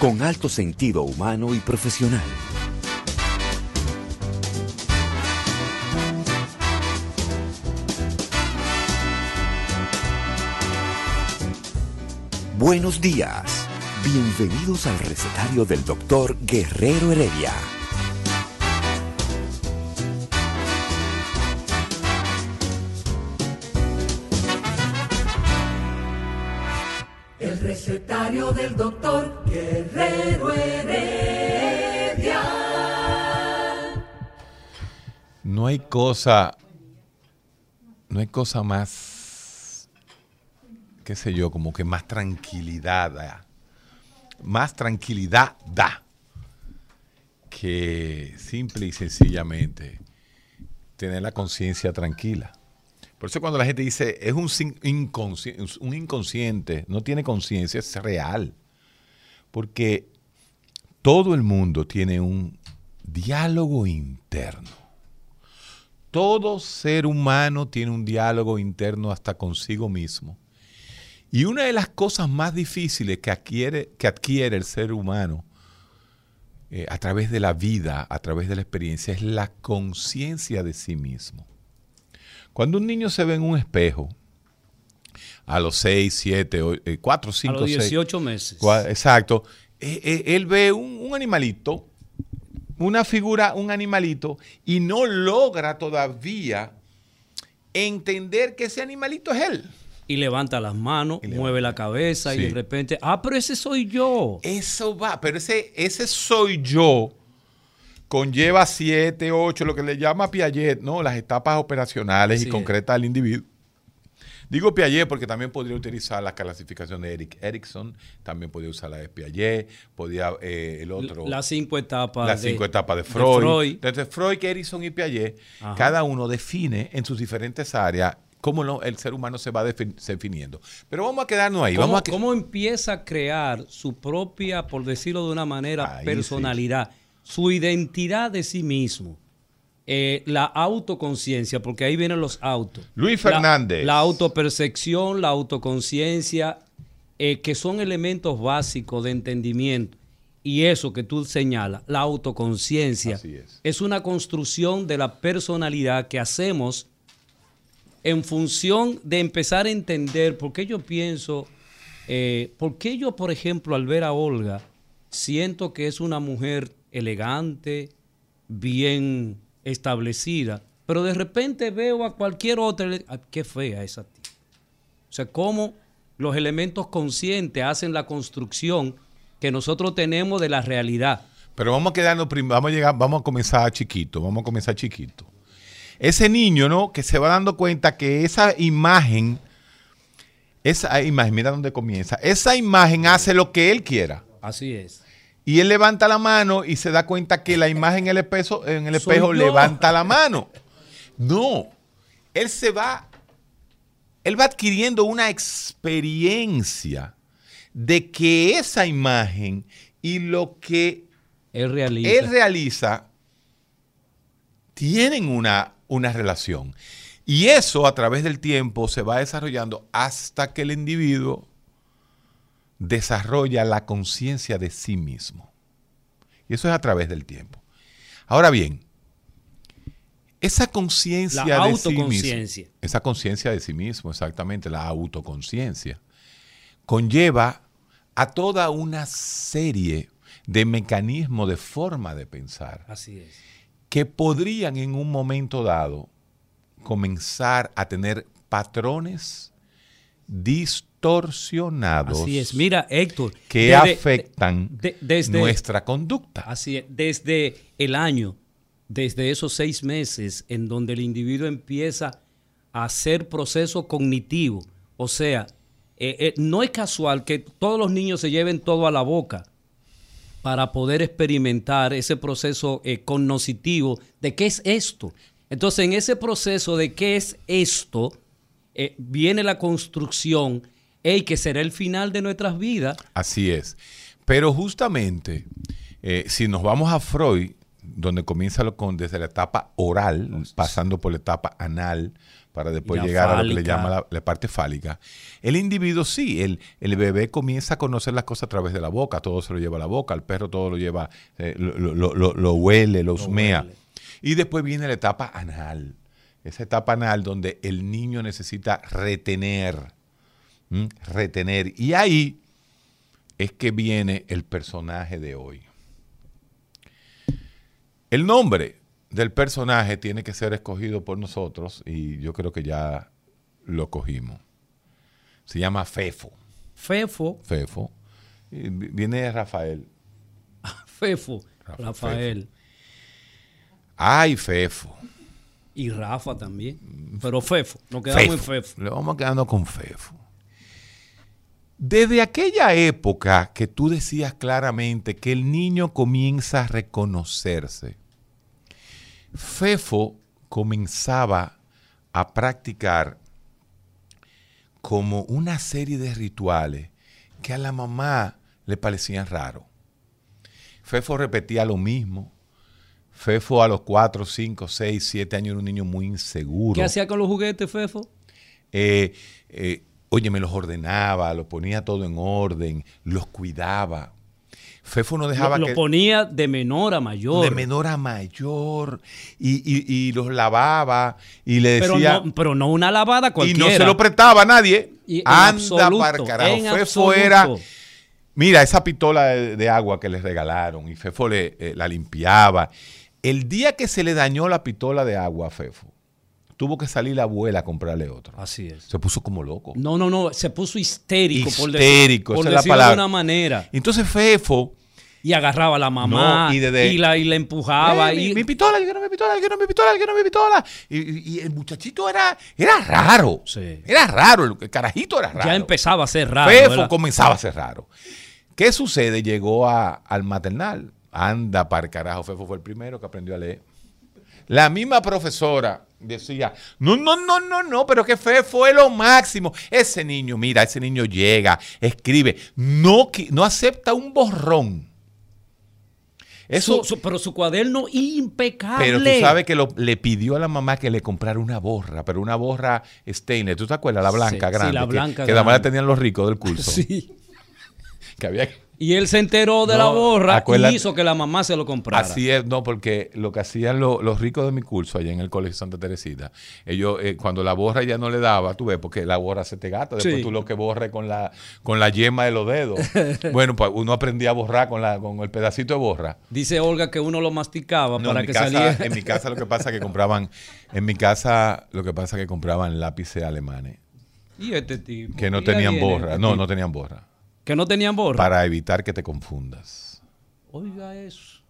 Con alto sentido humano y profesional. Buenos días. Bienvenidos al recetario del doctor Guerrero Heredia. El recetario del doctor hay cosa, no hay cosa más, qué sé yo, como que más tranquilidad, da, más tranquilidad da que simple y sencillamente tener la conciencia tranquila. Por eso cuando la gente dice es un inconsciente, no tiene conciencia, es real. Porque todo el mundo tiene un diálogo interno. Todo ser humano tiene un diálogo interno hasta consigo mismo. Y una de las cosas más difíciles que adquiere, que adquiere el ser humano eh, a través de la vida, a través de la experiencia, es la conciencia de sí mismo. Cuando un niño se ve en un espejo, a los 6, 7, 4, 5, a los 6, 18 meses. Exacto. Eh, eh, él ve un, un animalito, una figura, un animalito, y no logra todavía entender que ese animalito es él. Y levanta las manos, Y mueve la cabeza y de repente, ah, pero ese soy yo. Eso va, pero ese, ese soy yo conlleva siete, ocho, lo que le llama Piaget, ¿no? Las etapas operacionales y concretas del individuo. Digo Piaget porque también podría utilizar la clasificación de Eric Erickson, también podría usar la de Piaget, podía eh, el otro. Las cinco etapas. las de- cinco etapas de de Freud. Freud. Entonces, Freud, Erickson y Piaget, Ajá. cada uno define en sus diferentes áreas cómo lo- el ser humano se va defin- definiendo. Pero vamos a quedarnos ahí. ¿Cómo, Vamos a que- cómo empieza a crear su propia, por decirlo de una manera, Ahí personalidad, su identidad de sí mismo? Eh, la autoconciencia, porque ahí vienen los autos. Luis Fernández. La, autopercepción, la autoconciencia, eh, que son elementos básicos de entendimiento. Y eso que tú señalas, la autoconciencia, es. una construcción de la personalidad que hacemos en función de empezar a entender por qué yo pienso, eh, por qué yo, por ejemplo, al ver a Olga, siento que es una mujer elegante, bien establecida, pero de repente veo a cualquier otra, y le- "Ah, qué fea esa tía. O sea, cómo los elementos conscientes hacen la construcción que nosotros tenemos de la realidad. Pero vamos a quedarnos vamos a llegar, vamos a comenzar chiquito, vamos a comenzar chiquito. Ese niño, ¿no? Que se va dando cuenta que esa imagen, esa imagen, mira dónde comienza, esa imagen hace lo que él quiera. Así es. Y él levanta la mano y se da cuenta que la imagen en el espejo, en el espejo levanta la mano. No, él se va, él va adquiriendo una experiencia de que esa imagen y lo que Él realiza. él realiza tienen una, una relación. Y eso a través del tiempo se va desarrollando hasta que el individuo desarrolla la conciencia de sí mismo. Y eso es a través del tiempo. Ahora bien, esa conciencia de sí mismo, esa conciencia de sí mismo, exactamente, la autoconciencia, conlleva a toda una serie de mecanismos de forma de pensar Así es. que podrían en un momento dado comenzar a tener patrones distorsionados Así es. Mira, Héctor. que desde- afectan de- desde- nuestra conducta. Así es. Desde el año, desde esos seis meses en donde el individuo empieza a hacer proceso cognitivo. O sea, eh, eh, no es casual que todos los niños se lleven todo a la boca. para poder experimentar ese proceso eh, cognoscitivo de qué es esto. Entonces, en ese proceso de qué es esto, eh, viene la construcción, y que será el final de nuestras vidas. Así es. Pero justamente, eh, si nos vamos a Freud, donde comienza lo con, desde la etapa oral, pasando por la etapa anal, para después llegar a lo que le llama la, la parte fálica. El individuo sí, el, el bebé comienza a conocer las cosas a través de la boca, todo se lo lleva a la boca, el perro todo lo lleva, eh, lo, lo- lo- lo huele, lo huele. Y después viene la etapa anal, esa etapa anal donde el niño necesita retener, ¿m? retener. Y ahí es que viene el personaje de hoy. El nombre del personaje tiene que ser escogido por nosotros y yo creo que ya lo cogimos. Se llama Fefo. Fefo, Fefo. Y viene de Rafael. Fefo, Rafa- Rafael Ay, Fefo. y Rafa también. Pero Fefo, nos quedamos en Fefo. Le vamos quedando con Fefo. Desde aquella época que tú decías claramente que el niño comienza a reconocerse, Fefo comenzaba a practicar como una serie de rituales que a la mamá le parecían raros. Fefo repetía lo mismo. Fefo a los 4, 5, 6, 7 años era un niño muy inseguro. ¿Qué hacía con los juguetes, Fefo? Eh, eh, oye, me los ordenaba, los ponía todo en orden, los cuidaba. Fefo no dejaba Lo, lo que ponía de menor a mayor. de menor a mayor y, y- y los lavaba y le pero, decía no, pero no una lavada y cualquiera. no se lo prestaba a nadie. Y Anda para carajo. Fefo era Mira, esa pistola de, de agua que les regalaron y Fefo le, eh, la limpiaba. El día que se le dañó la pistola de agua a Fefo, tuvo que salir la abuela a comprarle otro. Así es. Se puso como loco. No, no, no, se puso histérico, por, Histérico, por esa es la palabra. de una manera. Entonces Fefo, Y agarraba a la mamá No, y y, desde- la, y la empujaba. "Eh, mi, y, mi pistola, yo quiero mi pistola, yo quiero mi pistola, yo quiero mi pistola. Y, y- y el muchachito era, era raro. Sí. Era raro, el, el carajito era raro. ya empezaba a ser raro. Fefo comenzaba a ser raro. ¿Qué sucede? Llegó a- al maternal. Anda para el carajo. Fefo fue el primero que aprendió a leer. La misma profesora decía, no, no, no, no, no, pero que Fefo es lo máximo. Ese niño, mira, ese niño llega, escribe, no, no acepta un borrón. Eso, Su- su- pero su cuaderno impecable. pero tú sabes que lo- le pidió a la mamá que le comprara una borra, pero una borra stainless. ¿Tú te acuerdas? La blanca, Sí, sí, grande. la que- blanca que, nada más la grande. tenían los ricos del curso. Sí. Que había que- Y él se enteró de No, la borra acuérdate- y hizo que la mamá se lo comprara. Así es, no, porque lo que hacían lo- los ricos de mi curso allá en el Colegio Santa Teresita, ellos eh, cuando la borra ya no le daba, tú ves, porque la borra se te gasta, después Sí. tú lo que borre con la, con la yema de los dedos. bueno, pues uno aprendía a borrar con, la, con el pedacito de borra. Dice Olga que uno lo masticaba No, para que casa, saliera. en mi casa lo que pasa es que compraban, en mi casa lo que pasa es que compraban lápices alemanes, y este tipo. que no tenían viene borra, este no, no tenían borra, Que no tenían borra. para evitar que te confundas. Oiga eso.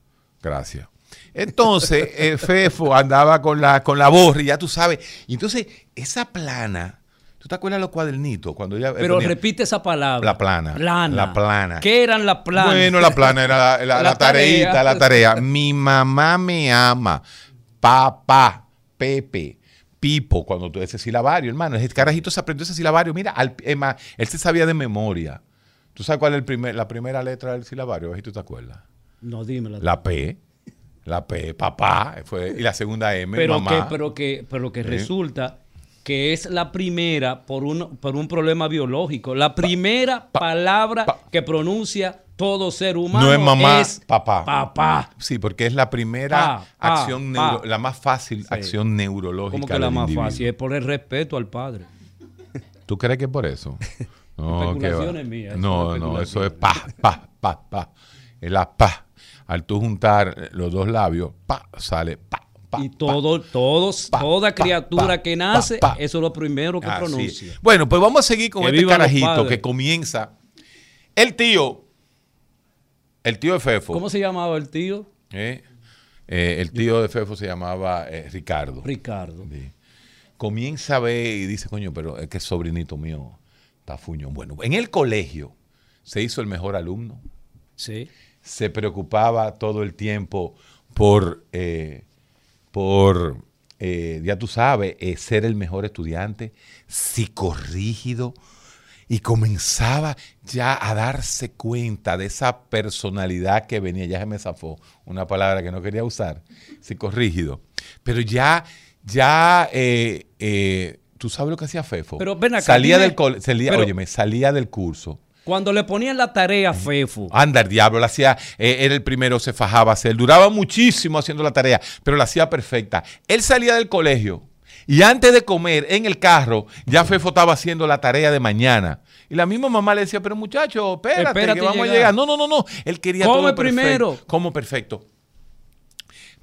Gracias. Entonces, eh, Fefo andaba con la, con la borra y ya tú sabes. Y entonces, esa plana, ¿tú te acuerdas de los cuadernitos? Cuando ella, eh, Pero ponía- repite esa palabra. La plana. Plana. La plana. ¿Qué eran las planas? Bueno, la plana era la, la, La la tareita, tarea. la tarea. Mi mamá me ama. Papá, Pepe, Pipo, cuando tú ese silabario, hermano. Ese carajito se aprendió ese silabario. Mira, al, más, él se sabía de memoria. ¿Tú sabes cuál es el primer, la primera letra del silabario? A ver si tú te acuerdas. No, dímela. La P. La P, papá. Fue, y la segunda M, pero mamá. que, pero que, pero que resulta que es la primera por un, por un problema biológico. La primera palabra pa- que pronuncia todo ser humano no es mamá, es papá. Papá. Sí, porque es la primera acción, neuro- la más fácil Sí. acción neurológica. Como que la más individuo. fácil es por el respeto al padre. ¿Tú crees que es por eso? No, que mías, No, eso es pa, pa, pa, pa. Es la pa. Al tú juntar los dos labios, pa, sale pa, pa. y pa. todo, todos, pa, toda criatura que nace, eso es lo primero que pronuncia. Bueno, pues vamos a seguir con Que este carajito que comienza. El tío, el tío de Fefo. ¿Cómo se llamaba el tío? ¿eh? Eh, el tío de Fefo se llamaba eh, Ricardo. Ricardo. Sí. Comienza a ver y dice, coño, pero es que es sobrinito mío está fuñón. Bueno, en el colegio se hizo el mejor alumno. Sí. se preocupaba todo el tiempo por, eh, por eh, ya tú sabes, eh, ser el mejor estudiante, psicorrígido, y comenzaba ya a darse cuenta de esa personalidad que venía, ya se me zafó, una palabra que no quería usar, psicorrígido, pero ya, ya, tú sabes lo que hacía Fefo. Pero ven acá, salía dime- del salía, pero- óyeme, salía del curso. Cuando le ponían la tarea a Fefo, Anda, el diablo, la hacía, eh, era el primero, se fajaba hacer. Duraba muchísimo haciendo la tarea, pero la hacía perfecta. Él salía del colegio y antes de comer en el carro, ya Fefo estaba haciendo la tarea de mañana. Y la misma mamá le decía, pero muchacho, espérate, Espérate que vamos llegar. a llegar. No, no, no, no. Él quería Come todo perfecto. primero. Como perfecto.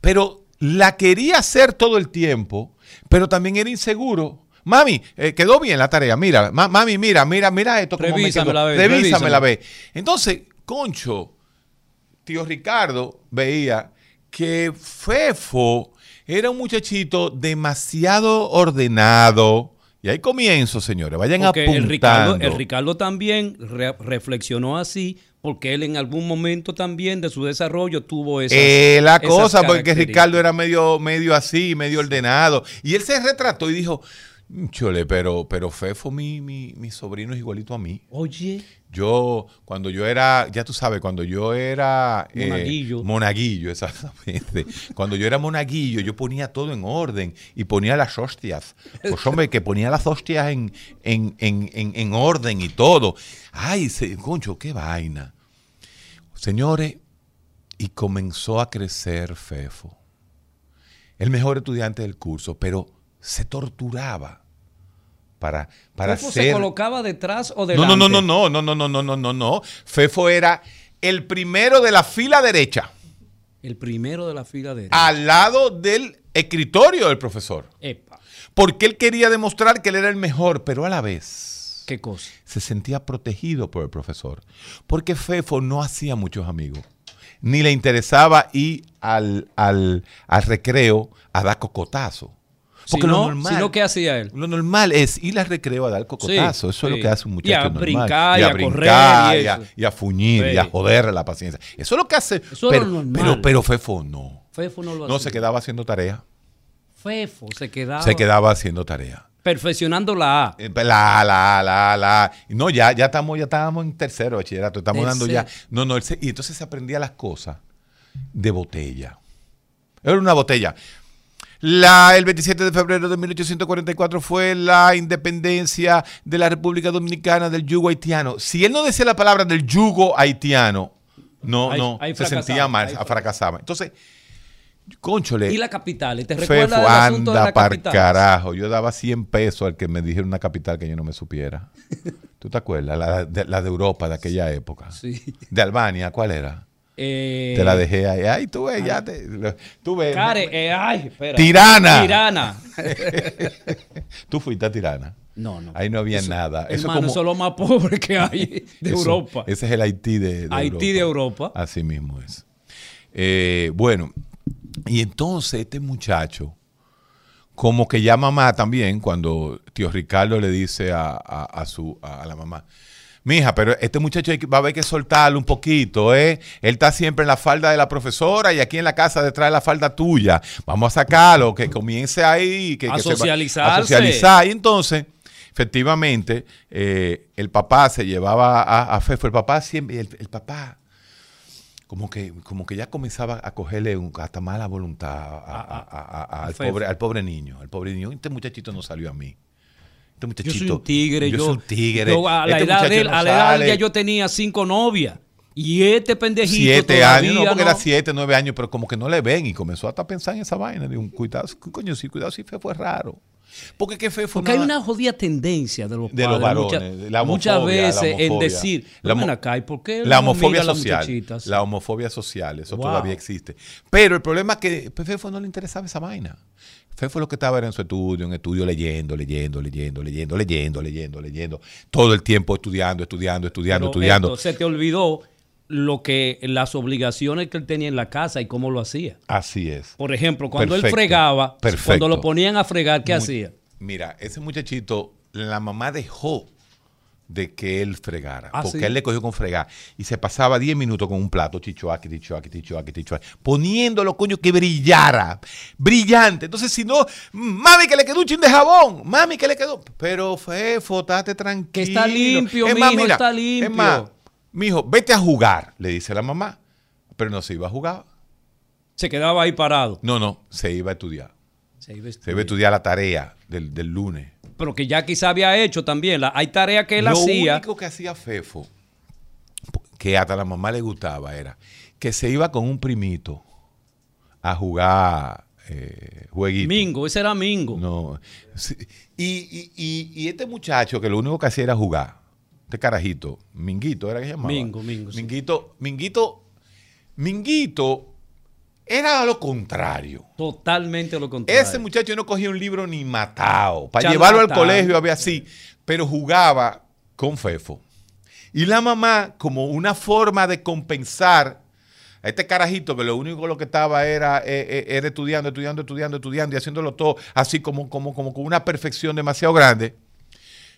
Pero la quería hacer todo el tiempo, pero también era inseguro. Mami, eh, quedó bien la tarea. Mira, ma- mami, mira, mira, mira esto. cómo me Revísamela, quedó. ve, Revísamela, revísamela. ve. Entonces, Concho, tío Ricardo veía que Fefo era un muchachito demasiado ordenado. Y ahí comienzo, señores. Vayan porque apuntando. el Ricardo, el Ricardo también re- reflexionó así, porque él en algún momento también de su desarrollo tuvo esas Eh, la cosa, porque. Ricardo era medio, medio así, medio ordenado. Y él se retrató y dijo, chole, pero, pero Fefo, mi, mi, mi sobrino es igualito a mí. Oye, Yo, cuando yo era, ya tú sabes, cuando yo era... eh, Monaguillo. monaguillo, exactamente. cuando yo era monaguillo, yo ponía todo en orden y ponía las hostias. Pues hombre, que ponía las hostias en, en, en, en, en orden y todo. Ay, se, concho, qué vaina. Señores, y comenzó a crecer Fefo. El mejor estudiante del curso, pero se torturaba para, para ¿Fefo ser... se colocaba detrás o No, delante? no, no, no, no, no, no, no, no, no, no. Fefo era el primero de la fila derecha, El primero de la fila derecha. al lado del escritorio del profesor. Epa, Porque él quería demostrar que él era el mejor, pero a la vez qué cosa. se sentía protegido por el profesor. Porque Fefo no hacía muchos amigos. Ni le interesaba ir al, al, al recreo a dar cocotazo. Porque si lo no, normal, si no, ¿qué hacía él? Lo normal es ir al recreo a dar cocotazo. Sí, eso es lo que hace un Y muchacho a normal. brincar, y a correr, brincar, y y a, y a fuñir, y a Sí. joderle la paciencia. Eso es lo que hace. Eso pero, normal. pero, pero Fefo no. Fefo no lo No hacía. se quedaba haciendo tarea. Fefo se quedaba, Se quedaba haciendo tarea. perfeccionando la A. Eh, La, la, la, la. No, ya, ya estamos, ya estábamos en tercero bachillerato. Estamos dando ya. No, no, y entonces se aprendía las cosas de botella. Era una botella. La, el 27 de febrero de 1844 fue la independencia de la República Dominicana del yugo haitiano. Si él no decía la palabra del yugo haitiano, no, no, se sentía mal, ahí fracasaba. Entonces, conchole. Y la capital. ¿Te Fefo, recuerdas del asunto de anda la para capital? carajo. Yo daba 100 pesos al que me dijera una capital que yo no me supiera. ¿Tú te acuerdas? La de, la de Europa de aquella época. Sí. De Albania, ¿cuál era? Eh, Te la dejé ahí. Ay, tú ves, ya te. lo- Tú ves. Care, eh, ay, espera. Tirana. Tirana. Tú fuiste a Tirana. No, no. Ahí no había nada. Eso Hermano, como- eso es lo más pobre que hay de eso- Europa. Ese es el Haití de, de Haití de Europa. Así mismo es. Eh, bueno, y entonces este muchacho, como que ya mamá también, cuando tío Ricardo le dice a, a- a su, a, la mamá, mija, pero este muchacho va a haber que soltarlo un poquito, ¿eh? Él está siempre en la falda de la profesora y aquí en la casa detrás de la falda tuya. Vamos a sacarlo, que comience ahí. Que, A que se va- socializarse. a socializar. Y entonces, efectivamente, eh, el papá se llevaba a, a Fefo. El papá siempre, el, el papá, como que, como que ya comenzaba a cogerle un- hasta mala voluntad a- a- a- a- al, pobre, al pobre niño. Al pobre niño. Este muchachito no salió a mí. Este Yo muchachito. soy un tigre. Yo, soy un tigre. yo a la Este edad de él, no a la edad de él sale. ya yo tenía cinco novias. Y este pendejito Siete todavía años, no, porque no. era siete, nueve años, pero como que no le ven y comenzó hasta a pensar en esa vaina. Un cuidado, coño, sí, cuidado, sí, Fefo es raro. Porque que Fefo Porque hay una jodida tenncia de los de los varones, muchas- la veces en decir, La homo- acá, ¿y por qué la homofobia social, la homofobia social, eso Wow. todavía existe. Pero el problema es que Fefo no le interesaba esa vaina. Fefo lo que estaba era en su estudio, en estudio leyendo, leyendo, leyendo, leyendo, leyendo, leyendo, leyendo, todo el tiempo estudiando, estudiando, estudiando, Pero estudiando. esto, se te olvidó lo que las obligaciones que él tenía en la casa y cómo lo hacía. Así es. Por ejemplo, cuando él fregaba, perfecto. cuando lo ponían a fregar, ¿qué Muy- hacía? Mira, ese muchachito, la mamá dejó de que él fregara. Ah, porque ¿sí? él le cogió con fregar. Y se pasaba 10 minutos con un plato, chichoaki, chichoaki, chichoaki, chichoaki, poniéndolo, coño, que brillara. Brillante. Entonces, si no, mami, que le quedó un chin de jabón. Mami, que le quedó. Pero, Fefo, estate tranquilo. Que está limpio, Es más, mijo, mira, está Es limpio. más, mijo, vete a jugar, le dice la mamá. Pero no se iba a jugar. Se quedaba ahí parado. No, no, se iba a estudiar. Se iba a Se iba a estudiar la tarea del, del lunes. Pero que ya quizá había hecho también. La- hay tareas que él Lo hacía. único que hacía Fefo, que hasta la mamá le gustaba, era que se iba con un primito a jugar eh, jueguito. Mingo, ese era Mingo. No. Y, y- y- y este muchacho que lo único que hacía era jugar. Este carajito, Minguito era que se llamaba. Mingo, Mingo, sí. Minguito, Minguito, Minguito era lo contrario. Totalmente lo contrario. Ese muchacho no cogía un libro ni matado. Para llevarlo al colegio había así. Pero jugaba con Fefo. Y la mamá, como una forma de compensar a este carajito que lo único lo que estaba era, eh, eh, era estudiando, estudiando, estudiando, estudiando y haciéndolo todo así como, como, como con una perfección demasiado grande.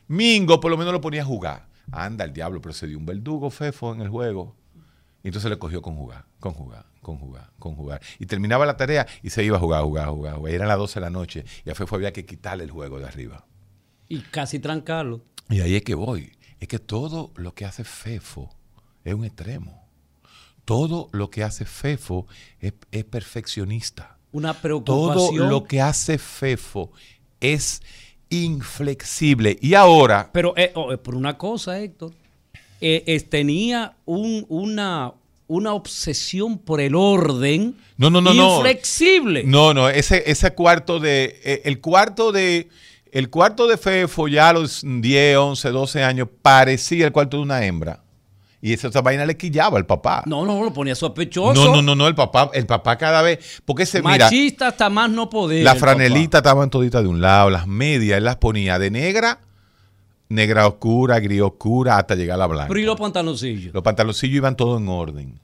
Mingo por lo menos lo ponía a jugar. Anda el diablo, pero se dio un verdugo Fefo en el juego. Y entonces le cogió con jugar, con jugar, con jugar, con jugar. Y terminaba la tarea y se iba a jugar, jugar, jugar, jugar. Y eran las 12 de la noche y a Fefo había que quitarle el juego de arriba. Y casi trancarlo. Y ahí es que voy. Es que todo lo que hace Fefo es un extremo. Todo lo que hace Fefo es, es perfeccionista. Una Todo preocupación. lo que hace Fefo es inflexible. Y ahora, Pero eh, oh, eh, por una cosa, Héctor, eh, tenía un- una, una obsesión por el orden No, no, no, no. inflexible. No, no, ese, ese cuarto de. eh, el cuarto de. El cuarto de Fefo ya a los 10, 11, 12 años parecía el cuarto de una hembra. Y esa, esa vaina le quillaba al papá. No, no, lo ponía sospechoso. no, no, no, no, el papá, el papá cada vez. Porque se mira. Machista hasta más no poder. Las el franelitas estaban toditas de un lado, las medias él las ponía de negra, negra oscura, gris oscura, hasta llegar a la blanca. Pero y los pantaloncillos. Los pantaloncillos iban todos en orden.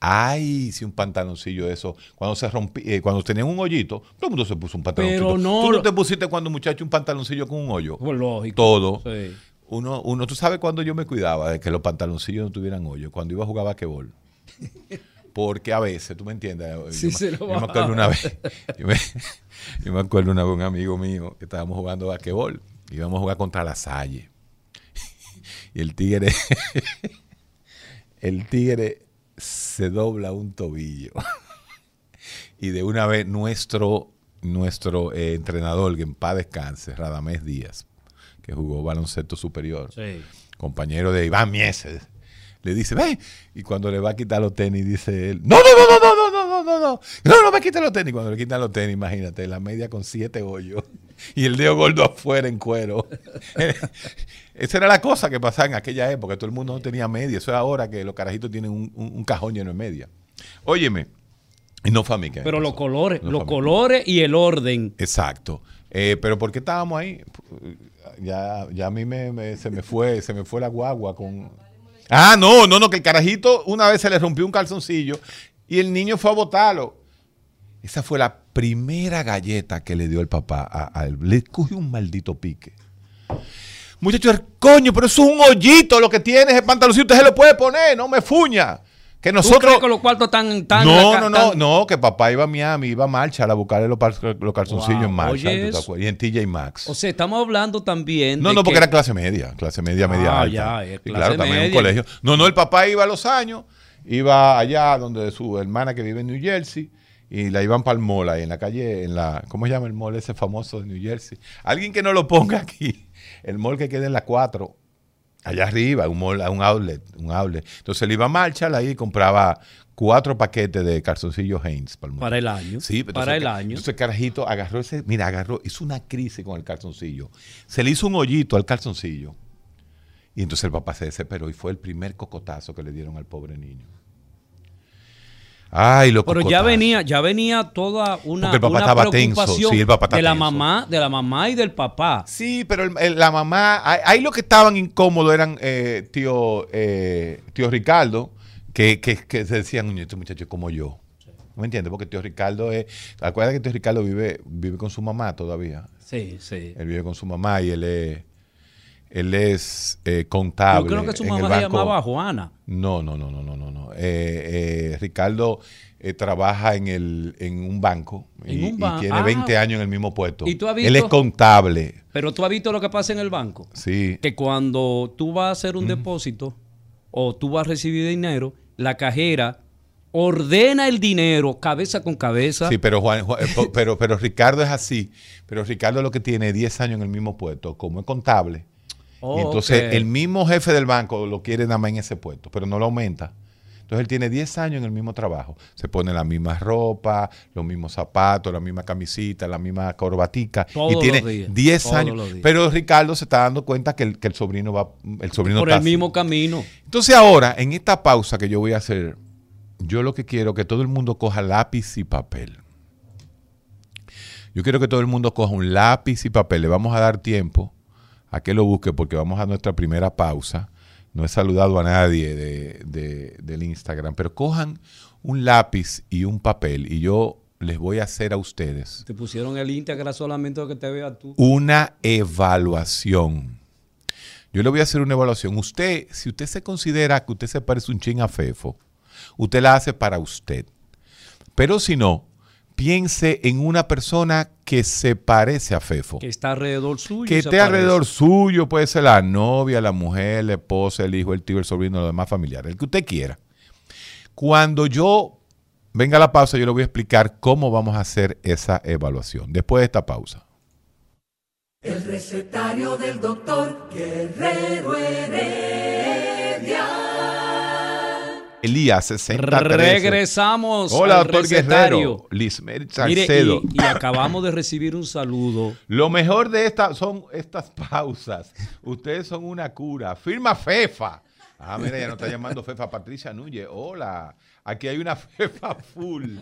Ay, si un pantaloncillo de eso. Cuando se rompía, eh, cuando tenían un hoyito, todo el mundo se puso un pantaloncillo. Pero no ¿Tú no te pusiste cuando muchacho un pantaloncillo con un hoyo? Pues lógico. Todo. Sí. Uno, uno, tú sabes cuando yo me cuidaba de que los pantaloncillos no tuvieran hoyo, cuando iba a jugar basquetbol. Porque a veces, tú me entiendes, Sí, yo, yo me acuerdo una vez, yo me, yo me acuerdo una vez un amigo mío que estábamos jugando basquetbol, íbamos a jugar contra la Salle. Y el tigre, el tigre se dobla un tobillo. Y de una vez nuestro, nuestro eh, entrenador, que en paz descanse, Radamés Díaz, que jugó baloncesto superior, Sí. compañero de Iván Mieses, le dice, ven, y cuando le va a quitar los tenis, dice él, no, no, no, no, no, no, no, no, no, no, no, me quites los tenis. Cuando le quitan los tenis, imagínate, la media con siete hoyos y el dedo gordo afuera en cuero. Esa era la cosa que pasaba en aquella época, todo el mundo no tenía media, eso es ahora que los carajitos tienen un, un- un cajón lleno de media. Óyeme, y no fue a mí que Pero los colores, No los colores y el orden. Exacto. Eh, pero ¿por qué estábamos ahí? Ya, ya a mí me, me- se me fue, se me fue la guagua con. Ah, no, no, no, que el carajito una vez se le rompió un calzoncillo y el niño fue a botarlo. Esa fue la primera galleta que le dio el papá a, a él. Le cogió un maldito pique. Muchacho, el coño, pero eso es un hoyito lo que tiene ese pantaloncillo. Usted se lo puede poner, no me fuña. Que ¿Tú nosotros. crees que los cuartos están tan No, no, no, no, que papá iba a Miami, iba a marcha a buscarle los, los calzoncillos Wow, en marcha. ¿tú? Y en TJ Maxx. O sea, estamos hablando también. no, de no, porque que- era clase media, clase media, media Ah, alta. ya, es Y clase claro, también en un media. colegio. No, no, el papá iba a los años, iba allá donde su hermana que vive en New Jersey, y la iban para el mall ahí en la calle, en la, ¿cómo se llama el mall ese famoso de New Jersey? Alguien que no lo ponga aquí, el mall que queda en la 4, allá arriba, un mall, un outlet, un outlet. Entonces él iba a Marshall ahí y compraba cuatro paquetes de calzoncillos Haynes para el mundo. Para el año. Sí, entonces, para el año. Entonces carajito agarró ese, mira, agarró, hizo una crisis con el calzoncillo. Se le hizo un hoyito al calzoncillo. Y entonces el papá se desesperó y fue el primer cocotazo que le dieron al pobre niño. Ay, lo Pero ya venía, ya venía toda una, el papá una estaba tenso, preocupación sí, el papá de la tenso. mamá, de la mamá y del papá. Sí, pero el- el- la mamá, ahí, ahí los que estaban incómodos eran eh, tío, eh, tío Ricardo, que, que, que se decían, "Oye, este muchacho es como yo. ¿No me entiendes? Porque tío Ricardo es, acuérdate que tío Ricardo vive, vive con su mamá todavía. Sí, sí. Él vive con su mamá y él es, Él es eh, Yo contable. creo que su mamá se llamaba Juana. No, no, no, no, no, no. no. Eh, eh, Ricardo trabaja en, el, en un banco En y, un y ban- tiene ah. 20 años en el mismo puesto. ¿Y tú has Él es visto? contable. Pero tú has visto lo que pasa en el banco. Sí. Que cuando tú vas a hacer un depósito o tú vas a recibir dinero, la cajera ordena el dinero cabeza con cabeza. Sí, pero, Juan, Juan- po- pero, pero Ricardo es así. Pero Ricardo lo que tiene es 10 años en el mismo puesto, como es contable. Oh, entonces el mismo jefe del banco lo quiere nada más en ese puesto, pero no lo aumenta. Entonces él tiene 10 años en el mismo trabajo. Se pone la misma ropa, los mismos zapatos, la misma camisita, la misma corbatica. Todos y tiene los días, 10 todos años. Pero Ricardo se está dando cuenta que el, que el sobrino va, el sobrino por el así. mismo camino. Entonces ahora, en esta pausa que yo voy a hacer, yo lo que quiero es que todo el mundo coja lápiz y papel. Yo quiero que todo el mundo coja un lápiz y papel. Le vamos a dar tiempo a que lo busque porque vamos a nuestra primera pausa. No he saludado a nadie de, de- del Instagram, pero cojan un lápiz y un papel y yo les voy a hacer a ustedes Te pusieron el íntegra solamente para que te veas tú. una evaluación. Yo le voy a hacer una evaluación. Usted, si usted se considera que usted se parece un chin a Fefo, usted la hace para usted. Pero si no, piense en una persona que se parece a Fefo. Que está alrededor suyo. Que esté alrededor suyo, puede ser la novia, la mujer, la esposa, el hijo, el tío, el sobrino, los demás familiares, el que usted quiera. Cuando yo venga a la pausa, yo le voy a explicar cómo vamos a hacer esa evaluación. Después de esta pausa. El recetario del doctor Guerrero Heredia. Elías 63. Regresamos. Hola, al doctor recetario. Guerrero. Lismer Mire, Salcedo. y, y acabamos de recibir un saludo. Lo mejor de esta son estas pausas. Ustedes son una cura. Firma FEFA. Ah, mira, ya nos está llamando FEFA Patricia Núñez. Hola. Aquí hay una FEFA full.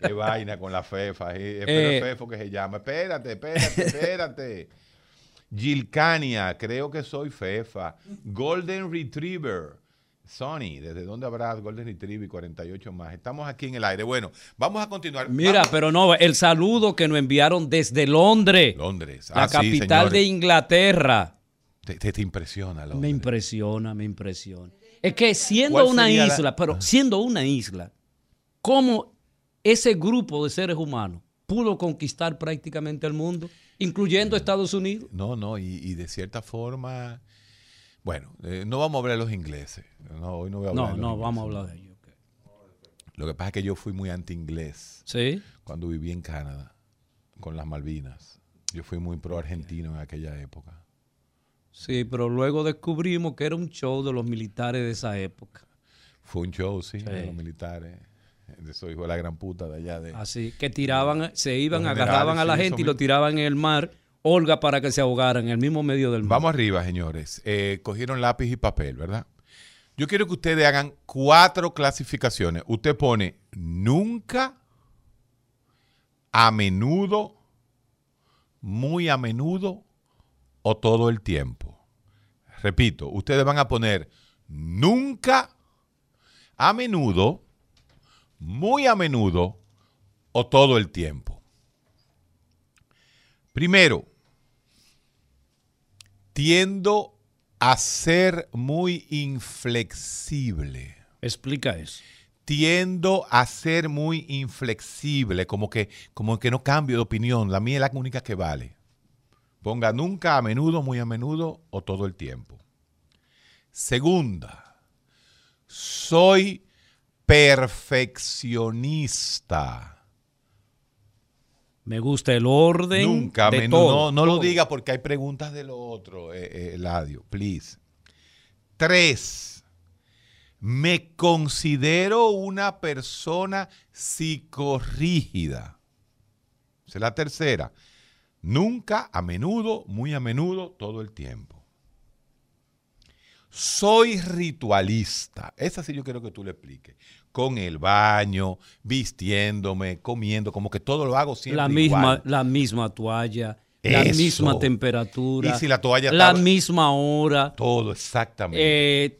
Qué vaina con la FEFA. eh. Espero Eh. el FEFO que se llama. Espérate, espérate, espérate. Gilcania, creo que soy FEFA. Golden Retriever. Sony, ¿desde dónde habrá Golden Retriever y 48 más? Estamos aquí en el aire. Bueno, vamos a continuar. Mira, Vamos. pero no, el saludo que nos enviaron desde Londres, Londres. la Ah, capital de Inglaterra. Te, te- te impresiona, Londres. Me impresiona, me impresiona. Es que siendo ¿Cuál una la- isla, pero siendo una isla, ¿cómo ese grupo de seres humanos pudo conquistar prácticamente el mundo, incluyendo Estados Unidos? No, no, y, y de cierta forma, bueno, eh, no vamos a hablar de los ingleses. No, hoy no voy a hablar No, de los no, vamos a ingleses. hablar de ello. ok. Lo que pasa es que yo fui muy anti-inglés ¿Sí? cuando viví en Canadá, con las Malvinas. Yo fui muy pro-argentino en aquella época. Sí, pero luego descubrimos que era un show de los militares de esa época. Fue un show, sí, de los militares. De esos hijos de la gran puta de allá de... Así que tiraban, se iban, agarraban a la gente y lo tiraban en el mar, Olga, para que se ahogaran en el mismo medio del mar. Vamos arriba, señores. Eh, cogieron lápiz y papel, ¿verdad? Yo quiero que ustedes hagan cuatro clasificaciones. Usted pone nunca, a menudo, muy a menudo o todo el tiempo. Repito, ustedes van a poner nunca, a menudo, muy a menudo o todo el tiempo. Primero, tiendo a ser muy inflexible. Explica eso. Tiendo a ser muy inflexible, como que, como que no cambio de opinión. La mía es la única que vale. Ponga nunca, a menudo, muy a menudo o todo el tiempo. Segunda, soy perfeccionista. Me gusta el orden. Nunca, de menudo. todo, no, no lo diga porque hay preguntas de lo otro, eh, eh, Eladio, please. Tres, me considero una persona psicorrígida. Esa es la tercera. Nunca, a menudo, muy a menudo, todo el tiempo. Soy ritualista. Esa sí yo quiero que tú le expliques. Con el baño, vistiéndome, comiendo, como que todo lo hago siempre La misma, igual. la misma toalla, la Eso. misma temperatura, Y si la toalla la estaba- misma hora, Todo, exactamente. eh,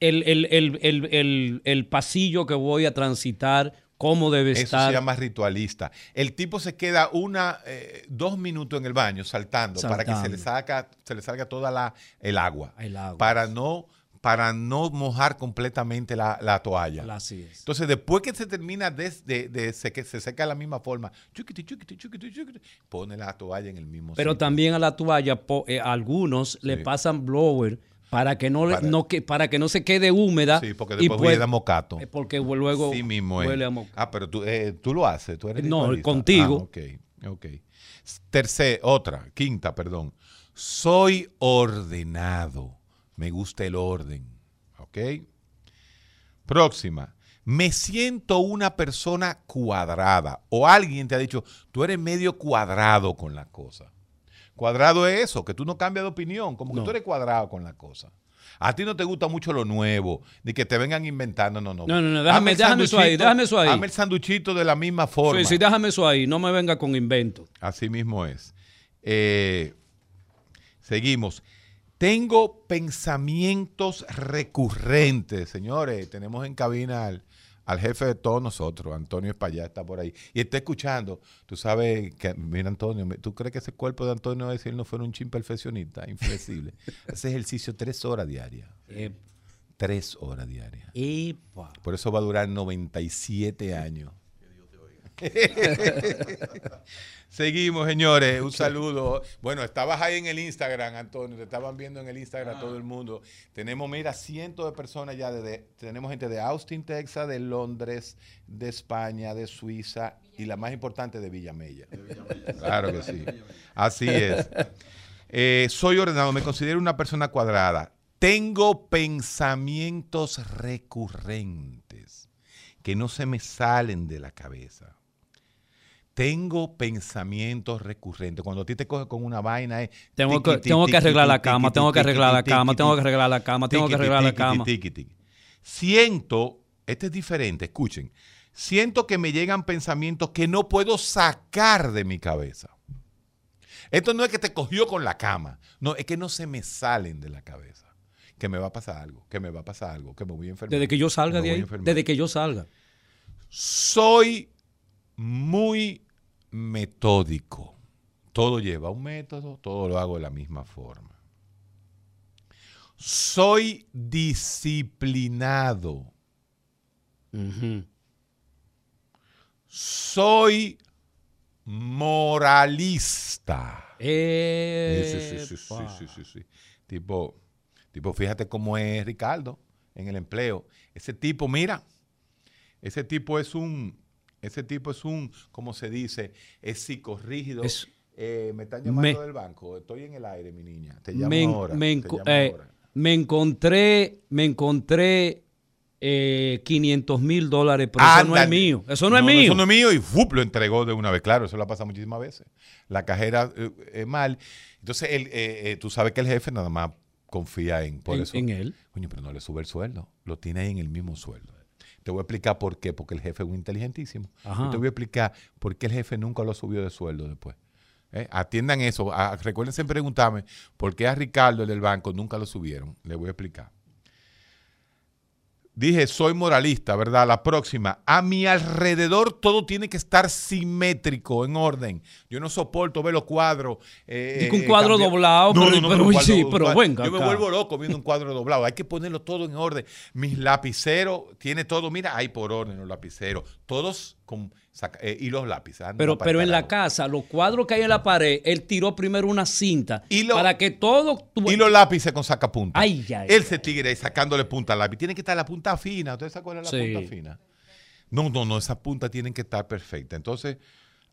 el, el- el- el- pasillo que voy a transitar cómo debe Eso estar. se llama ritualista. El tipo se queda una, eh, dos minutos en el baño saltando, para que se le salga, se le salga toda la, el agua. El agua. Para no, para no mojar completamente la, la toalla. Así es. Entonces, después que se termina de, de, de se, que se seca de la misma forma, chuquiti, chuquiti, chuquiti, chuquiti, pone la toalla en el mismo Pero sitio. también a la toalla, po- eh, algunos le pasan blower para que no, Para- no que, para que no se quede húmeda. Sí, porque y después puede- huele a mocato. eh, Porque luego Sí mismo huele a mocato. Ah, pero tú, eh, tú lo haces, tú eres No, ritualista. contigo. Ah, ok, ok. Tercera, otra, quinta, perdón. Soy ordenado. Me gusta el orden. ¿Ok? Próxima. Me siento una persona cuadrada. O alguien te ha dicho, tú eres medio cuadrado con la cosa. Cuadrado es eso, que tú no cambias de opinión, como que No. tú eres cuadrado con la cosa. A ti no te gusta mucho lo nuevo, ni que te vengan inventando, no, no. No, no, no, déjame- déjame eso ahí, déjame eso ahí. Hazme el sanduchito de la misma forma. Sí, sí, déjame eso ahí, no me venga con invento. Así mismo es. Eh, seguimos. Tengo pensamientos recurrentes, señores. Tenemos en cabina al, al jefe de todos nosotros, Antonio Espallá, está por ahí. Y está escuchando. Tú sabes que, mira, Antonio, ¿tú crees que ese cuerpo de Antonio, si él no fuera un chin perfeccionista, inflexible? Hace ejercicio tres horas diarias. Eh, Tres horas diarias. epa. Por eso va a durar 97 años. Seguimos, señores. Un saludo. Bueno, estabas ahí en el Instagram, Antonio. Te estaban viendo en el Instagram todo el mundo. Tenemos, mira, cientos de personas ya. Tenemos gente de Austin, Texas, de Londres, de España, de Suiza y la más importante de Villamella. Claro que sí. Así es. Eh, soy ordenado, me considero una persona cuadrada. Tengo pensamientos recurrentes que no se me salen de la cabeza. Tengo pensamientos recurrentes. Cuando a ti te coge con una vaina es... Tengo que- tengo que arreglar la cama, tengo que arreglar la cama, tengo que arreglar la cama, tengo que arreglar la cama. Siento, este es diferente, escuchen, siento que me llegan pensamientos que no puedo sacar de mi cabeza. Esto no es que te cogió con la cama, no, es que no se me salen de la cabeza. Que me va a pasar algo, que me va a pasar algo, que me voy a enfermar. Desde que yo salga de ahí, desde que yo salga. Soy muy metódico. Todo lleva un método, todo lo hago de la misma forma. Soy disciplinado. Soy moralista. Eh, Sí, sí, sí, sí, Epa. sí, sí, sí. Tipo, tipo, fíjate cómo es Ricardo en el empleo. Ese tipo, mira, ese tipo es un, ese tipo es un, como se dice, es psicorrígido. Es- Eh, me están llamando Me- del banco. Estoy en el aire, mi niña. Te llamo me, ahora. me te llamo eh, ahora. me encontré, me encontré eh, 500 mil dólares, pero eso no es mío. Eso no, es mío. Eso no es mío y ¡fup! lo entregó de una vez. Claro, eso lo pasa muchísimas veces. La cajera eh, eh, mal. Entonces, él, eh, tú sabes que el jefe nada más confía en, por En- eso. en él. Coño, pero no le sube el sueldo. Lo tiene ahí en el mismo sueldo. Te voy a explicar por qué. Porque el jefe es muy inteligentísimo. Ajá. Te voy a explicar por qué el jefe nunca lo subió de sueldo después. ¿Eh? Atiendan eso. Ah, recuérdense preguntarme por qué a Ricardo, el del banco, nunca lo subieron. Le voy a explicar. Dije, soy moralista, ¿verdad? La próxima. A mi alrededor todo tiene que estar simétrico, en orden. Yo no soporto ver los cuadros. eh, un eh, cuadro cambiar- doblado, pero- pero un cuadro- sí, un pero venga Yo me vuelvo loco viendo un cuadro doblado. Hay que ponerlo todo en orden. Mis lapiceros, tiene todo. Mira, hay por orden los lapiceros. Todos con saca- eh, y los lápices. anda Pero, pero en la casa, los cuadros que hay en la pared, él tiró primero una cinta Y lo- para que todo... tu- Y los lápices con sacapunta. Ay, ay, Él ay. se tigre ahí sacándole punta al lápiz. Tiene que estar la punta fina. ¿Ustedes se acuerdan de la Sí. punta fina? No, no, no. Esas puntas tienen que estar perfectas. Entonces,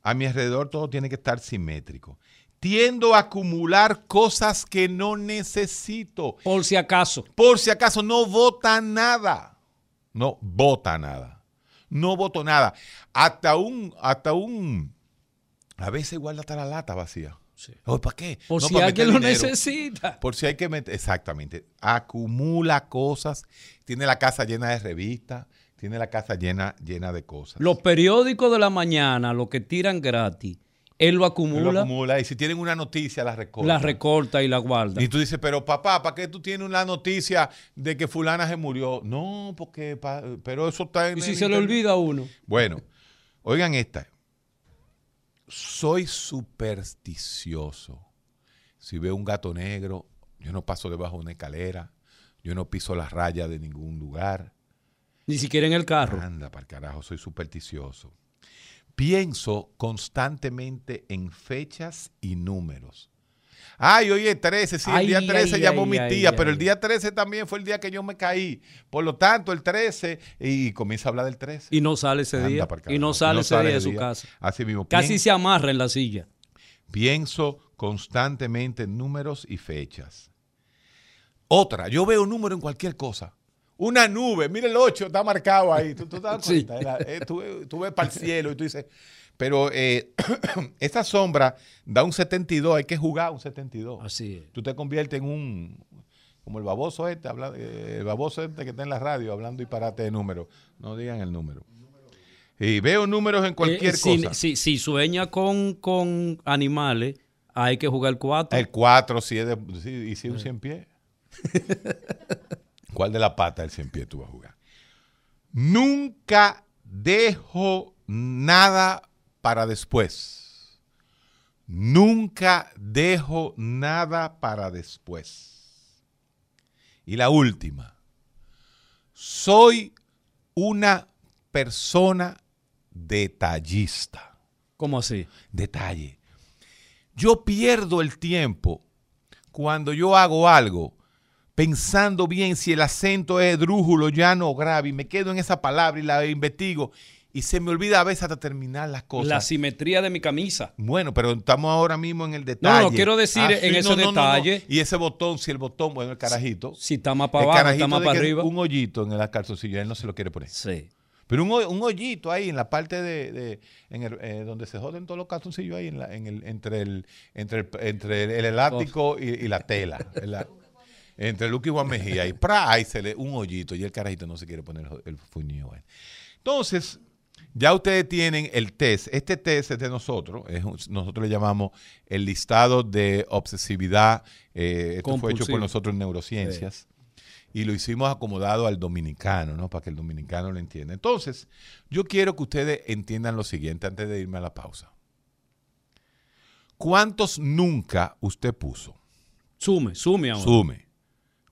a mi alrededor todo tiene que estar simétrico. Tiendo a acumular cosas que no necesito. Por si acaso. Por si acaso no vota nada. No vota nada. No voto nada. Hasta un, hasta un, a veces guarda hasta la lata vacía. Sí. ¿Para qué? Por No, si alguien lo necesita. Por si hay que meter, exactamente. Acumula cosas. Tiene la casa llena de revistas. Tiene la casa llena, llena de cosas. Los periódicos de la mañana, los que tiran gratis, él lo Él acumula, lo acumula y si tienen una noticia la recorta. la recorta y la guarda. Y tú dices, pero papá, ¿para qué tú tienes una noticia de que fulana se murió? No, porque, pa- pero eso está en Y si se le olvida a uno. Bueno, oigan esta. Soy supersticioso. Si veo un gato negro, yo no paso debajo de una escalera, yo no piso la raya de ningún lugar. Ni siquiera en el carro. Anda, para carajo, soy supersticioso. Pienso constantemente en fechas y números. Ay, hoy es 13, sí, el día Ay, 13 ay, llamó ay, mi tía, pero el día 13 también fue el día que yo me caí. Por lo tanto, el 13, y comienza a hablar del 13. Y no sale ese Anda día. Y no sale ese día de su día. casa. Así mismo. Casi se amarra en la silla. Pienso constantemente en números y fechas. Otra, yo veo número en cualquier cosa. Una nube, mira el 8, está marcado ahí. Tú, tú te das Sí. cuenta, Era- eh, tú, tú ves para el cielo y tú dices, pero eh, esta sombra da un 72, hay que jugar un 72. Así es. Tú te conviertes en un, como el baboso este, habla- eh, el baboso este que está en la radio hablando disparate de números. No digan el número. Y veo números en cualquier Eh, si, cosa. Si, si sueña con, con animales, hay que jugar cuatro. El 4, si es de, si- y si es un 100 pies. ¿Cuál de la pata del 100 pies tú vas a jugar? Nunca dejo nada para después. Nunca dejo nada para después. Y la última. Soy una persona detallista ¿Cómo así? detalle. Yo pierdo el tiempo cuando yo hago algo pensando bien si el acento es drújulo, llano o grave y me quedo en esa palabra y la investigo y se me olvida a veces hasta terminar las cosas. La simetría de mi camisa. Bueno, pero estamos ahora mismo en el detalle. no, quiero decir en ese detalle- Y ese botón, si el botón, bueno, el carajito. Si está más para abajo, está más para arriba. Un hoyito en el calzoncillo, él no se lo quiere poner. Sí. Pero un, un hoyito ahí en la parte de, de- en el, eh, donde se joden todos los calzoncillos ahí en la- en el, entre el entre el, entre el, el elástico y, y la tela. la- entre Lucky y Juan Mejía y ¡pra! ahí se le un hoyito y el carajito no se quiere poner el, fuñido. ahí. Entonces, ya ustedes tienen el test. Este test es de nosotros. es un- nosotros le llamamos el listado de obsesividad. eh, esto fue hecho por nosotros en neurociencias y lo hicimos acomodado al dominicano, ¿no? Para que el dominicano lo entienda. Entonces, yo quiero que ustedes entiendan lo siguiente antes de irme a la pausa. ¿Cuántos nunca usted puso? Sume, sume ahora. Sume.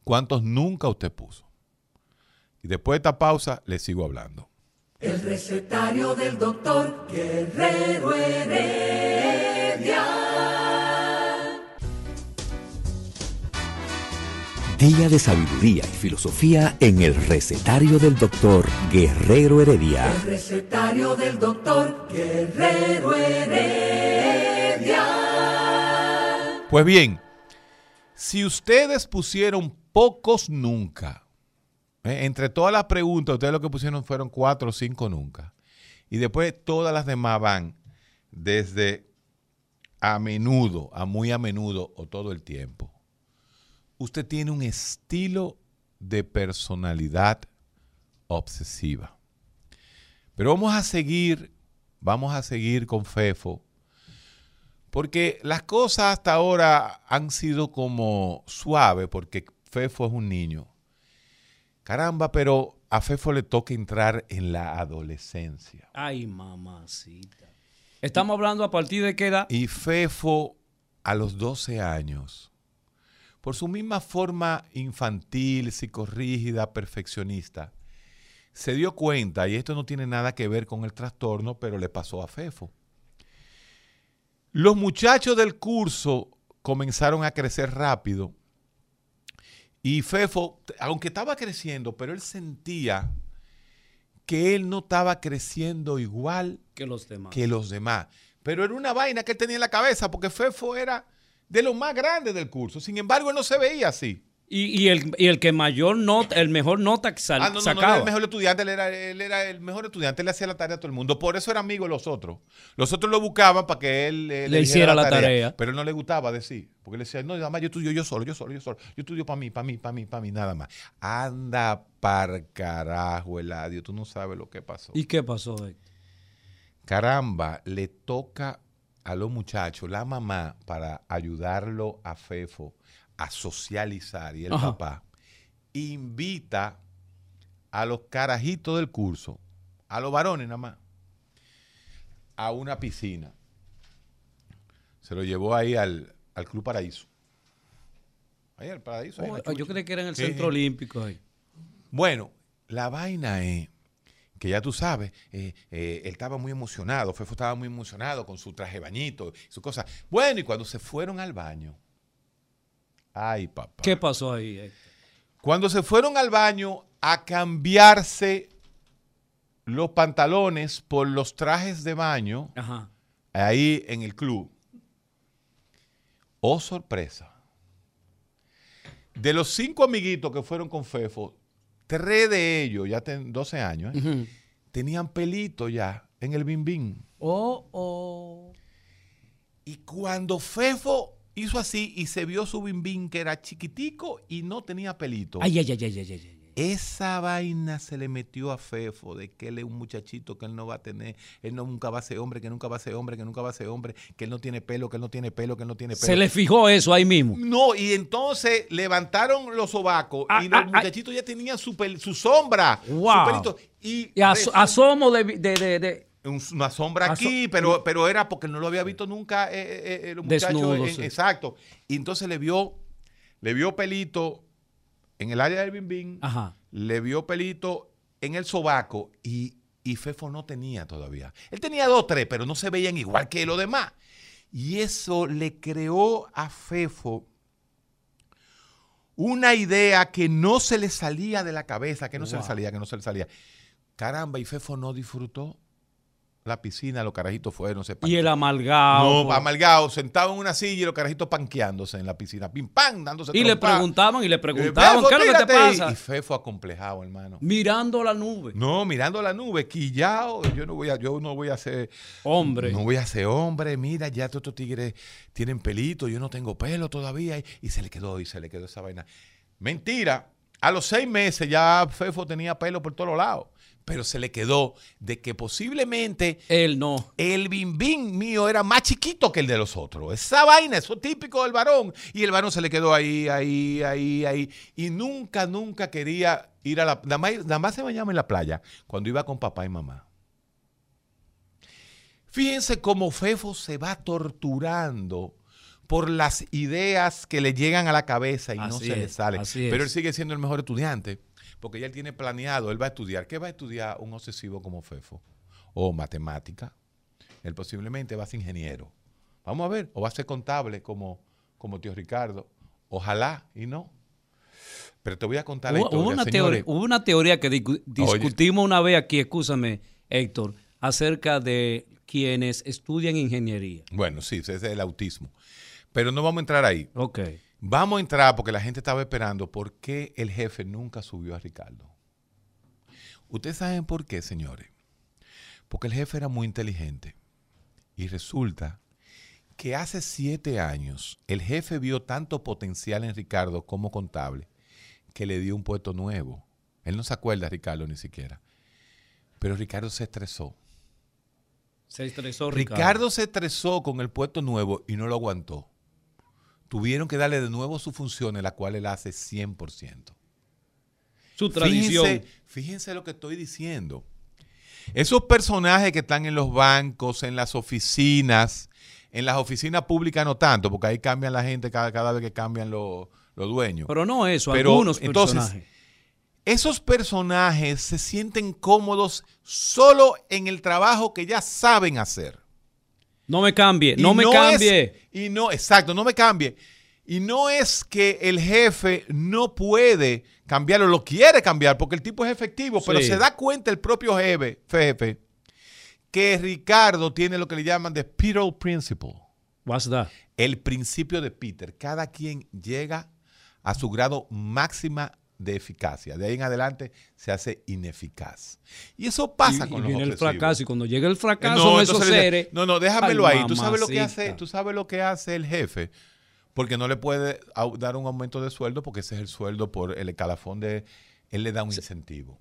¿Cuántos nunca usted puso? Y después de esta pausa, le sigo hablando. El recetario del doctor Guerrero Heredia. Día de sabiduría y filosofía en el recetario del doctor Guerrero Heredia. El recetario del doctor Guerrero Heredia. Pues bien, si ustedes pusieron pocos nunca, ¿eh? entre todas las preguntas, ustedes lo que pusieron fueron cuatro o cinco nunca. Y después todas las demás van desde a menudo, a muy a menudo o todo el tiempo. Usted tiene un estilo de personalidad obsesiva. Pero vamos a seguir, vamos a seguir con Fefo porque las cosas hasta ahora han sido como suaves, porque Fefo es un niño. Caramba, pero a Fefo le toca entrar en la adolescencia. Ay, mamacita. Estamos hablando a partir de qué edad. Y Fefo, a los 12 años, por su misma forma infantil, psicorrígida, perfeccionista, se dio cuenta, y esto no tiene nada que ver con el trastorno, pero le pasó a Fefo. Los muchachos del curso comenzaron a crecer rápido y Fefo, aunque estaba creciendo, pero él sentía que él no estaba creciendo igual Que los demás. que los demás. Pero era una vaina que él tenía en la cabeza, porque Fefo era de los más grandes del curso. Sin embargo, él no se veía así. Y, y el, y el que mayor nota, el mejor nota que sal- Ah, no, no, no sacaba. era el mejor estudiante, él era, él era el mejor estudiante, él le hacía la tarea a todo el mundo. Por eso era amigo de los otros. Los otros lo buscaban para que él eh, Le hiciera la tarea. Pero él no le gustaba decir. Porque él decía, no, nada más yo estudio yo solo, yo solo, yo solo. Yo estudio para mí, para mí, para mí, para mí, nada más. Anda par carajo, Eladio, tú no sabes lo que pasó. ¿Y qué pasó? Héctor? Caramba, le toca a los muchachos, la mamá, para ayudarlo a Fefo a socializar y el Ajá. papá, invita a los carajitos del curso, a los varones nada más, a una piscina. Se lo llevó ahí al, al Club Paraíso. Ahí al Paraíso. ahí Oh, yo creí que era en el Sí, Centro. Olímpico ahí. Bueno, la vaina es que ya tú sabes, eh, eh, él estaba muy emocionado, Fefo estaba muy emocionado con su traje bañito, su cosa. Bueno, y cuando se fueron al baño, ay papá. ¿Qué pasó ahí? Héctor? Cuando se fueron al baño a cambiarse los pantalones por los trajes de baño, Ajá. ahí en el club, oh sorpresa. De los cinco amiguitos que fueron con Fefo, tres de ellos, ya tienen 12 años, ¿eh? Tenían pelito ya en el bim bim. Oh, oh. Y cuando Fefo hizo así y se vio su bim bim que era chiquitico y no tenía pelito. Ay, ay, ay, ay, ay, ay, ay. Esa vaina se le metió a Fefo de que él es un muchachito que él no va a tener, él no nunca va a ser hombre, que nunca va a ser hombre, que nunca va a ser hombre, que él no tiene pelo, que él no tiene pelo, que él no tiene pelo. Se le fijó eso ahí mismo. No, y entonces levantaron los sobacos Ah, y los ah, ah. muchachitos ya tenían su, pel- su sombra, Wow. su pelito. Y, Y as- resulta- asomo de, de, de, una sombra Aso- aquí, pero, pero era porque no lo había visto nunca eh, eh, eh. Desnudo, en- sí. Exacto. Y entonces le vio, le vio pelito en el área del bim bim, Ajá. le vio pelito en el sobaco y, y Fefo no tenía todavía. Él tenía dos, tres, pero no se veían igual que los demás. Y eso le creó a Fefo una idea que no se le salía de la cabeza, que no se le salía, que no se le salía. Caramba, y Fefo no disfrutó la piscina, los carajitos fueron, se Y el amalgado. no, amalgado, sentado en una silla y los carajitos panqueando en la piscina, pim pam, dándose y le preguntaban y le preguntaban, ¿qué es lo que te pasa? Y Fefo acomplejado, hermano. Mirando la nube. No, mirando la nube, quillao, yo no voy a, yo no voy a ser Hombre. no voy a ser hombre, mira, ya todos estos tigres tienen pelito, yo no tengo pelo todavía, y, y se le quedó, y se le quedó esa vaina. Mentira, a los seis meses ya Fefo tenía pelo por todos lados, pero se le quedó de que posiblemente Él no. el bim bim mío era más chiquito que el de los otros. Esa vaina, eso es típico del varón. Y el varón se le quedó ahí, ahí, ahí, ahí. Y nunca, nunca quería ir a la... Nada más, nada más se bañaba en la playa cuando iba con papá y mamá. Fíjense cómo Fefo se va torturando por las ideas que le llegan a la cabeza y no se le es, sale. así Pero él sigue siendo el mejor estudiante porque ya él tiene planeado, él va a estudiar. ¿Qué va a estudiar un obsesivo como Fefo? O matemática. Él posiblemente va a ser ingeniero. Vamos a ver, o va a ser contable como, como tío Ricardo. Ojalá y no. Pero te voy a contar la Hubo, historia, hubo una teoría, hubo una teoría que discu- discutimos una vez aquí, escúchame, Héctor, acerca de quienes estudian ingeniería. Bueno, sí, ese es el autismo. Pero no vamos a entrar ahí. Ok. Vamos a entrar porque la gente estaba esperando por qué el jefe nunca subió a Ricardo. Ustedes saben por qué, señores. Porque el jefe era muy inteligente. Y resulta que hace siete años el jefe vio tanto potencial en Ricardo como contable que le dio un puesto nuevo. Él no se acuerda, Ricardo, ni siquiera. Pero Ricardo se estresó. Se estresó Ricardo. Ricardo. se estresó con el puesto nuevo y no lo aguantó. Tuvieron que darle de nuevo sus funciones, la cual él hace 100%. Su tradición. Fíjense, fíjense lo que estoy diciendo. Esos personajes que están en los bancos, en las oficinas, en las oficinas públicas no tanto, porque ahí cambian la gente cada, cada vez que cambian los, los dueños. Pero no eso, Pero, algunos entonces, personajes. Esos personajes se sienten cómodos solo en el trabajo que ya saben hacer. No me cambie, no me es- cambie. y no, exacto, no me cambie. Y no es que el jefe no puede cambiarlo, lo quiere cambiar porque el tipo es efectivo, pero se da cuenta el propio jefe, jefe que Ricardo tiene lo que le llaman the Peter Principle, What's that? el principio de Peter. Cada quien llega a su grado máxima de eficacia. De ahí en adelante se hace ineficaz. Y eso pasa y, con y los viene el fracaso y cuando llega el Eh, fracaso son esos seres. No, no, déjamelo Ay, ahí. ¿Tú sabes lo que hace? ¿Tú sabes lo que hace el jefe? Porque no le puede dar un aumento de sueldo porque ese es el sueldo por el escalafón de él le da un incentivo.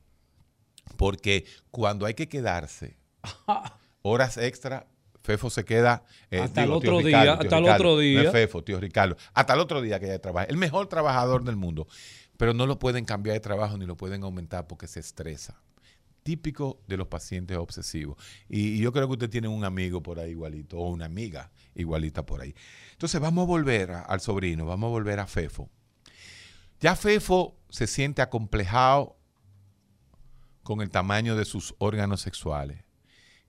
Porque cuando hay que quedarse horas extra, Fefo se queda. eh, hasta el otro día, hasta el otro día. No es Fefo, tío Ricardo. Hasta el otro día que ella trabaja. El mejor trabajador del mundo. Pero no lo pueden cambiar de trabajo ni lo pueden aumentar porque se estresa. Típico de los pacientes obsesivos. Y, yo creo que usted tiene un amigo por ahí igualito, o una amiga igualita por ahí. Entonces vamos a volver al sobrino, vamos a volver a Fefo. Ya Fefo se siente acomplejado con el tamaño de sus órganos sexuales.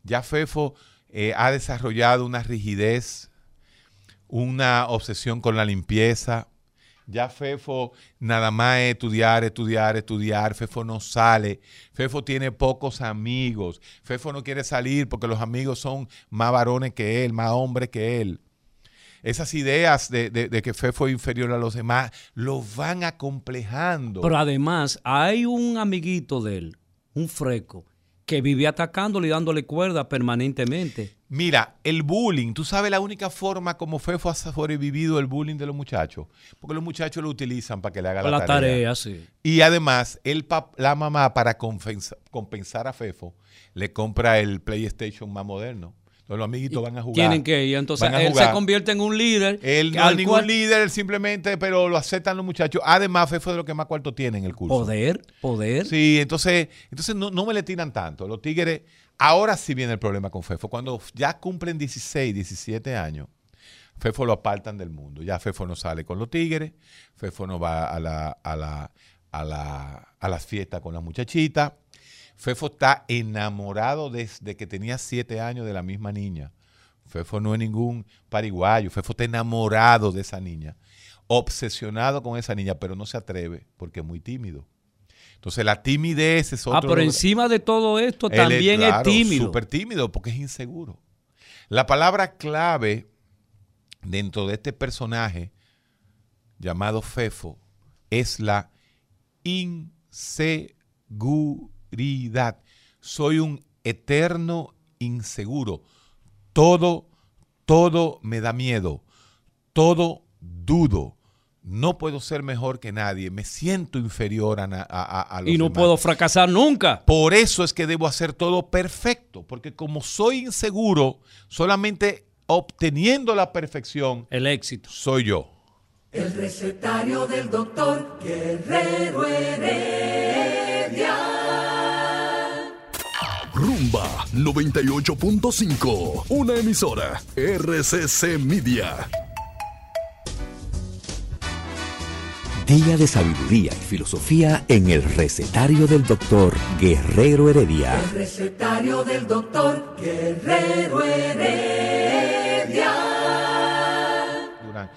Ya Fefo eh, ha desarrollado una rigidez, una obsesión con la limpieza. Ya Fefo nada más es estudiar, estudiar, estudiar. Fefo no sale. Fefo tiene pocos amigos. Fefo no quiere salir porque los amigos son más varones que él, más hombres que él. Esas ideas de, de que Fefo es inferior a los demás lo van acomplejando. Pero además hay un amiguito de él, un freco, que vivía atacándole y dándole cuerda permanentemente. Mira, el bullying, tú sabes la única forma como Fefo ha sobrevivido el bullying de los muchachos, porque los muchachos lo utilizan para que le haga la, la tarea. sí. Y además, el la mamá para compensar a Fefo le compra el PlayStation más moderno los amiguitos van a jugar. Tienen que ir. Entonces él se convierte en un líder. Él no es ningún líder, simplemente, pero lo aceptan los muchachos. Además, fue de lo que más cuarto tiene en el curso. Poder, poder. Sí, entonces, entonces no, me le tiran tanto. Los tigres, ahora sí viene el problema con Fefo. Cuando ya cumplen 16, 17 años, Fefo lo apartan del mundo. Ya Fefo no sale con los tigres, Fefo no va a, la, a, la, a, la, a las fiestas con las muchachitas. Fefo está enamorado desde que tenía siete años de la misma niña. Fefo no es ningún pariguayo. Fefo está enamorado de esa niña. Obsesionado con esa niña, pero no se atreve porque es muy tímido. Entonces la timidez es otro. Ah, pero encima de todo esto también es, tímido. Súper tímido porque es inseguro. La palabra clave dentro de este personaje llamado Fefo es la inseguridad soy un eterno inseguro. Todo, todo me da miedo. Todo dudo. No puedo ser mejor que nadie. Me siento inferior a, a, los Y no puedo fracasar nunca. Por eso es que debo hacer todo perfecto. Porque como soy inseguro, solamente obteniendo la perfección. El éxito. Soy yo. El recetario del doctor Guerrero Heredia. Rumba 98.5, una emisora RCC Media. Día de sabiduría y filosofía en el recetario del doctor Guerrero Heredia. El recetario del doctor Guerrero Heredia.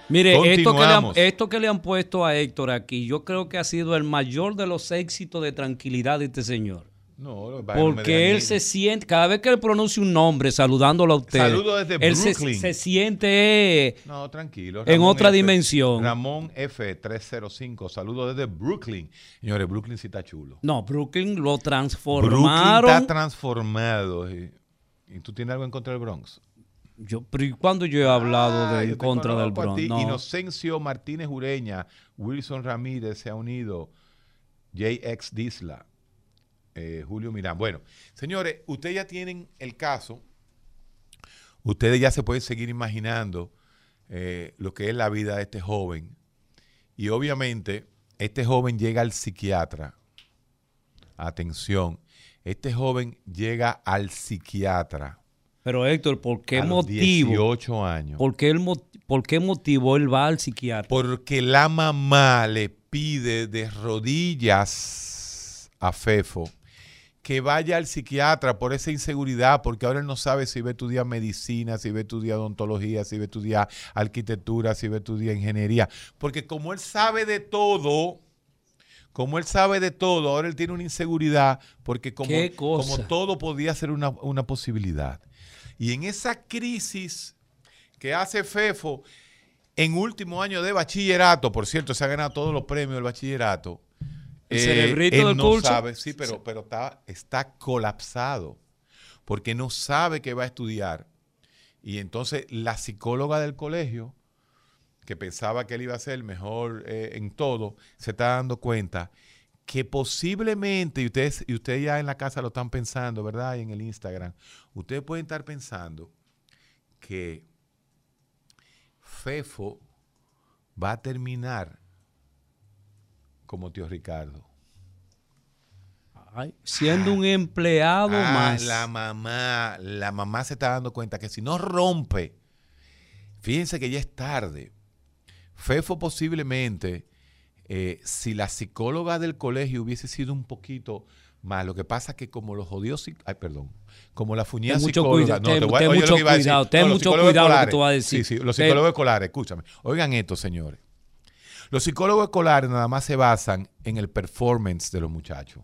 Mire, esto que, le han, esto que le han puesto a Héctor aquí, yo creo que ha sido el mayor de los éxitos de tranquilidad de este señor. No, porque él se siente, cada vez que él pronuncia un nombre saludándolo a usted, Saludo desde él Brooklyn. Se, siente no, tranquilo, en otra dimensión. Ramón F305, saludo desde Brooklyn. Señores, Brooklyn sí está chulo. No, Brooklyn lo transformaron. Brooklyn está transformado. ¿Y, tú tienes algo en contra del Bronx? Yo, pero ¿cuándo yo he hablado de en contra del Bronx? Inocencio Martínez Ureña, Wilson Ramírez se ha unido, JX Disla. Eh, Julio Mirán. Bueno, señores, ustedes ya tienen el caso, ustedes ya se pueden seguir imaginando eh, lo que es la vida de este joven. Y obviamente, este joven llega al psiquiatra. Atención, este joven llega al psiquiatra. Pero Héctor, ¿por qué motivo? 18 años. ¿por qué, ¿Por qué motivo él va al psiquiatra? Porque la mamá le pide de rodillas a Fefo que vaya al psiquiatra por esa inseguridad, porque ahora él no sabe si va a estudiar medicina, si va a estudiar odontología, si va a estudiar arquitectura, si va a estudiar ingeniería. Porque como él sabe de todo, como él sabe de todo, ahora él tiene una inseguridad, porque como, como todo podía ser una, una posibilidad. Y en esa crisis que hace FEFO en último año de bachillerato, por cierto, se ha ganado todos los premios del bachillerato, el cerebrito eh, él no sabe, sí, pero, pero está, está colapsado porque no sabe qué va a estudiar. Y entonces la psicóloga del colegio, que pensaba que él iba a ser el mejor eh, en todo, se está dando cuenta que posiblemente, y ustedes, y ustedes ya en la casa lo están pensando, ¿verdad? Y en el Instagram, ustedes pueden estar pensando que Fefo va a terminar como tío Ricardo. Ay, siendo un empleado Ah, más. La mamá, la mamá se está dando cuenta que si no rompe, fíjense que ya es tarde. Fefo posiblemente, eh, si la psicóloga del colegio hubiese sido un poquito más, lo que pasa que como los psic- ay, perdón, como la mucho psicóloga, cuida- ten- te voy a- ten oye lo mucho que iba a decir. cuidado, ten mucho cuidado lo que tú vas a decir. Sí, sí, los Ten- psicólogos escolares, escúchame. Oigan esto, señores. Los psicólogos escolares nada más se basan en el performance de los muchachos.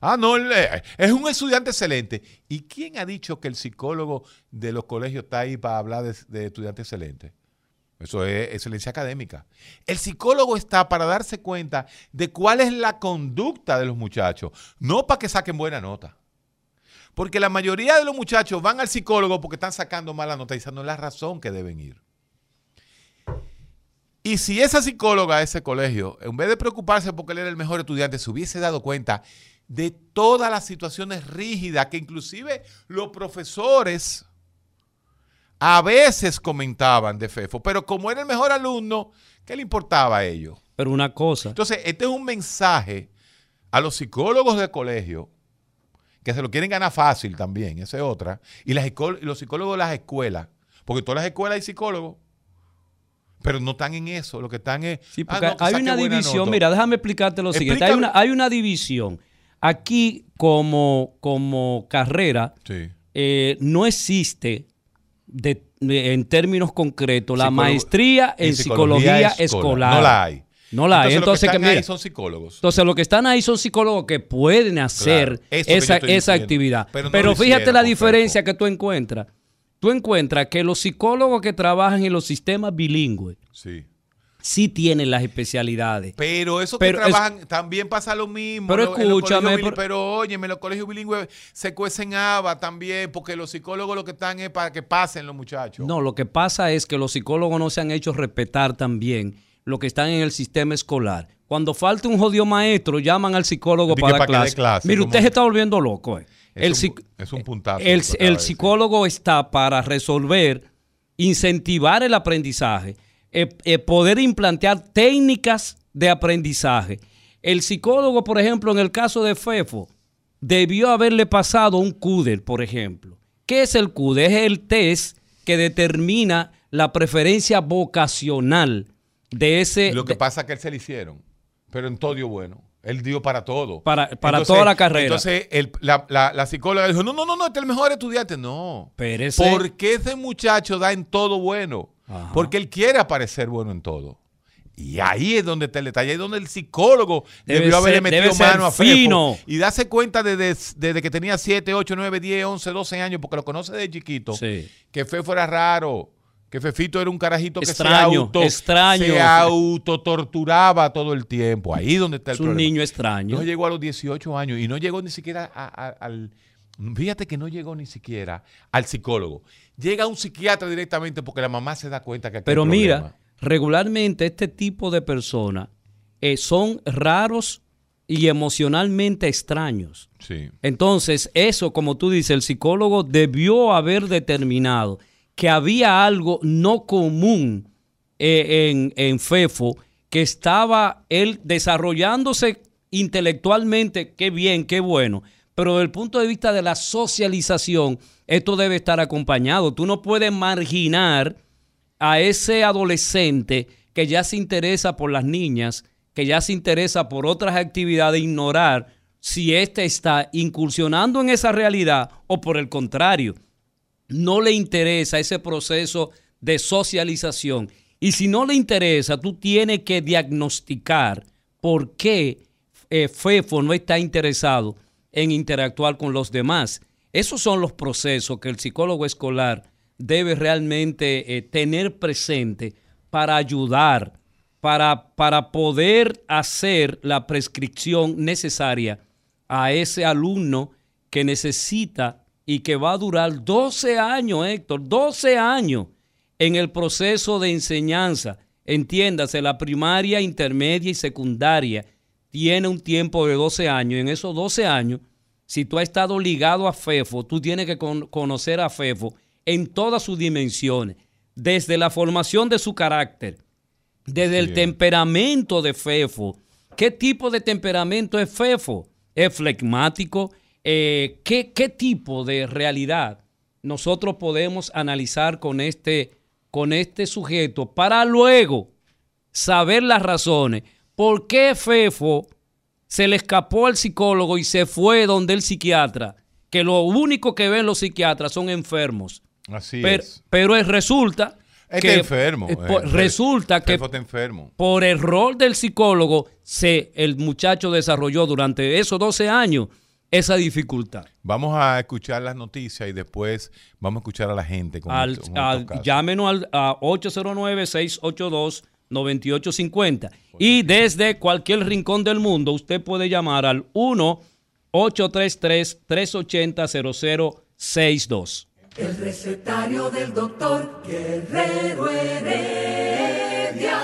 Ah, no, es un estudiante excelente. ¿Y quién ha dicho que el psicólogo de los colegios está ahí para hablar de, de estudiante excelente? Eso es excelencia académica. El psicólogo está para darse cuenta de cuál es la conducta de los muchachos, no para que saquen buena nota. Porque la mayoría de los muchachos van al psicólogo porque están sacando mala nota y esa no es la razón que deben ir. Y si esa psicóloga de ese colegio, en vez de preocuparse porque él era el mejor estudiante, se hubiese dado cuenta de todas las situaciones rígidas que inclusive los profesores a veces comentaban de Fefo, pero como era el mejor alumno, ¿qué le importaba a ellos? Pero una cosa, Entonces, este es un mensaje a los psicólogos del colegio, que se lo quieren ganar fácil también, esa es otra, y, las los psicólogos de las escuelas, porque en todas las escuelas hay psicólogos, pero no están en eso, lo que están es... Sí, ah, porque no, hay una división. Mira, déjame explicarte lo siguiente. Hay una, hay una división. Aquí, como, como carrera, Sí. eh, no existe de- de- en términos concretos la maestría en, psicología, escolar. No la hay. No la hay. Entonces, Entonces, que que están ahí son psicólogos. entonces, los que están ahí son psicólogos que pueden hacer Claro, que esa, esa diciendo. actividad. Pero no lo fíjate hicieron la diferencia que tú encuentras. Tú encuentras que los psicólogos que trabajan en los sistemas bilingües Sí. sí tienen las especialidades. Pero eso Pero que es- trabajan también pasa lo mismo. Pero Lo- escúchame, pero- pero óyeme, los colegios bilingües se cuecen habas también, porque los psicólogos lo que están es para que pasen los muchachos. No, lo que pasa es que los psicólogos no se han hecho respetar también lo que están en el sistema escolar. Cuando falta un jodido maestro, llaman al psicólogo para para clase. clase, Mire, usted se está volviendo loco. eh. Es El, un- es un puntazo El, psicólogo está para resolver, incentivar el aprendizaje, eh, eh, poder implantar técnicas de aprendizaje. El psicólogo, por ejemplo, en el caso de Fefo, debió haberle pasado un CUDER, por ejemplo. ¿Qué es el CUDER? Es el test que determina la preferencia vocacional de ese... Lo que de- pasa es que él se le hicieron, pero en todo dio bueno. Él dio para todo. Para- para toda la carrera. Entonces, el- la, la- la psicóloga dijo, no, no, no, no, este es el mejor estudiante. No. Espérese. ¿Por qué ese muchacho da en todo bueno? Ajá. Porque él quiere aparecer bueno en todo. Y ahí es donde está el detalle, ahí es donde el psicólogo Debe debió haberle ser- metido mano a Fefo fino. y darse cuenta desde, desde que tenía 7, 8, 9, 10, 11, 12 años, porque lo conoce desde chiquito, Sí. que Fefo era raro, que Fefito era un carajito que Extraño, se auto, extraño. se autotorturaba todo el tiempo. Ahí donde está el Es un problema. niño extraño. No llegó a los 18 años y no llegó ni siquiera a- a- al... Fíjate que no llegó ni siquiera al psicólogo. Llega a un psiquiatra directamente porque la mamá se da cuenta que hay Pero mira, problema. regularmente este tipo de personas eh, son raros y emocionalmente extraños. Sí. Entonces, eso, como tú dices, el psicólogo debió haber determinado que había algo no común eh, en, en Fefo, que estaba él desarrollándose intelectualmente, qué bien, qué bueno, pero desde el punto de vista de la socialización, esto debe estar acompañado. Tú no puedes marginar a ese adolescente que ya se interesa por las niñas, que ya se interesa por otras actividades, ignorar si éste está incursionando en esa realidad o por el contrario, no le interesa ese proceso de socialización. Y si no le interesa, tú tienes que diagnosticar por qué eh, Fefo no está interesado en interactuar con los demás. Esos son los procesos que el psicólogo escolar debe realmente eh, tener presente para ayudar, para, para poder hacer la prescripción necesaria a ese alumno que necesita y que va a durar 12 años, Héctor, 12 años en el proceso de enseñanza. Entiéndase, la primaria, intermedia y secundaria tiene un tiempo de 12 años. En esos 12 años, si tú has estado ligado a FEFO, tú tienes que con- conocer a FEFO en todas sus dimensiones, desde la formación de su carácter, desde el temperamento de Fefo. ¿Qué tipo de temperamento es Fefo? ¿Es flegmático? Eh, ¿qué, ¿Qué tipo de realidad nosotros podemos analizar con este, con este sujeto para luego saber las razones? ¿Por qué Fefo se le escapó al psicólogo y se fue donde el psiquiatra? Que lo único que ven los psiquiatras son enfermos. Así Pero, es. pero es- resulta Está que enfermo. eh, por- Eh, resulta que Fefo está enfermo. por error del psicólogo se el muchacho desarrolló durante esos 12 años esa dificultad. Vamos a escuchar las noticias y después vamos a escuchar a la gente. Con Al, estos- con al- estos casos. llámenos al a 809-682-9850 y desde cualquier rincón del mundo usted puede llamar al 1-833-380-0062. El recetario del doctor Guerrero Heredia.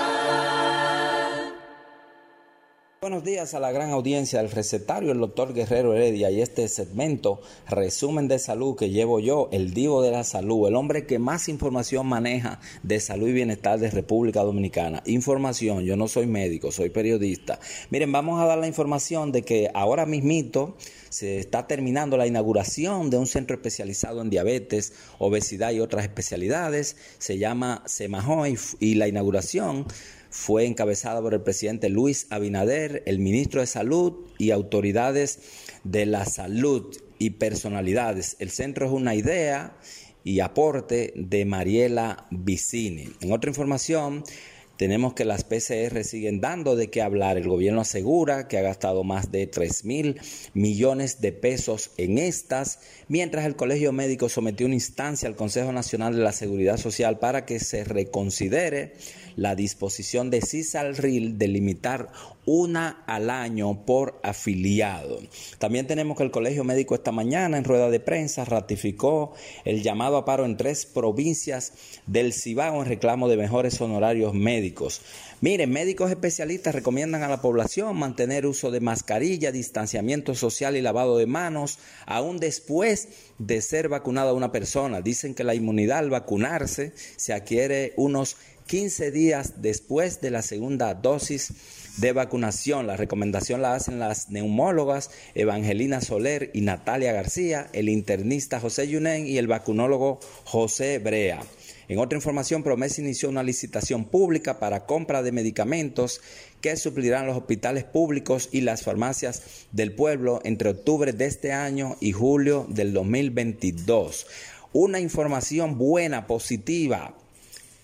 Buenos días a la gran audiencia del recetario, el doctor Guerrero Heredia y este segmento, resumen de salud que llevo yo, el divo de la salud, el hombre que más información maneja de salud y bienestar de República Dominicana. Información, yo no soy médico, soy periodista. Miren, vamos a dar la información de que ahora mismito se está terminando la inauguración de un centro especializado en diabetes, obesidad y otras especialidades. Se llama Semajoy y la inauguración fue encabezada por el presidente Luis Abinader, el ministro de Salud y autoridades de la salud y personalidades. El centro es una idea y aporte de Mariela Vicini. En otra información, tenemos que las PCR siguen dando de qué hablar. El gobierno asegura que ha gastado más de 3 mil millones de pesos en estas, mientras el Colegio Médico sometió una instancia al Consejo Nacional de la Seguridad Social para que se reconsidere la disposición de CISALRIL de limitar una al año por afiliado. También tenemos que el Colegio Médico esta mañana en rueda de prensa ratificó el llamado a paro en tres provincias del Cibao en reclamo de mejores honorarios médicos. Miren, médicos especialistas recomiendan a la población mantener uso de mascarilla, distanciamiento social y lavado de manos, aún después de ser vacunada una persona. Dicen que la inmunidad al vacunarse se adquiere unos 15 días después de la segunda dosis de vacunación. La recomendación la hacen las neumólogas Evangelina Soler y Natalia García, el internista José Yunen y el vacunólogo José Brea. En otra información, Promesa inició una licitación pública para compra de medicamentos que suplirán los hospitales públicos y las farmacias del pueblo entre octubre de este año y julio del 2022. Una información buena, positiva,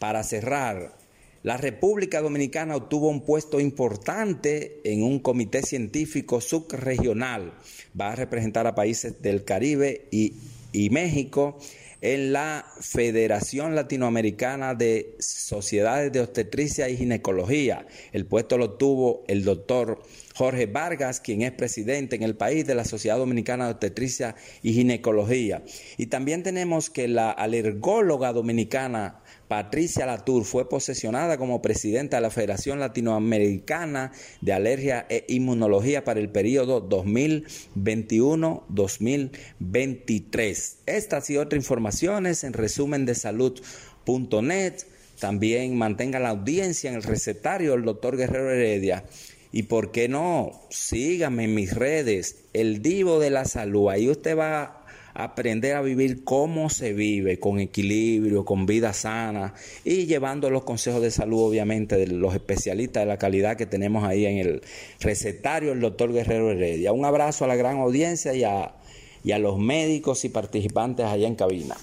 para cerrar, la República Dominicana obtuvo un puesto importante en un comité científico subregional. Va a representar a países del Caribe y, y México en la Federación Latinoamericana de Sociedades de Obstetricia y Ginecología. El puesto lo tuvo el doctor Jorge Vargas, quien es presidente en el país de la Sociedad Dominicana de Obstetricia y Ginecología. Y también tenemos que la alergóloga dominicana Patricia Latour fue posesionada como presidenta de la Federación Latinoamericana de Alergia e Inmunología para el periodo 2021-2023. Estas y otras informaciones en resumen de salud.net. También mantenga la audiencia en el recetario del doctor Guerrero Heredia. Y por qué no, síganme en mis redes, el Divo de la Salud. Ahí usted va aprender a vivir como se vive, con equilibrio, con vida sana y llevando los consejos de salud, obviamente, de los especialistas de la calidad que tenemos ahí en el recetario del doctor Guerrero Heredia. Un abrazo a la gran audiencia y a, y a los médicos y participantes allá en cabina.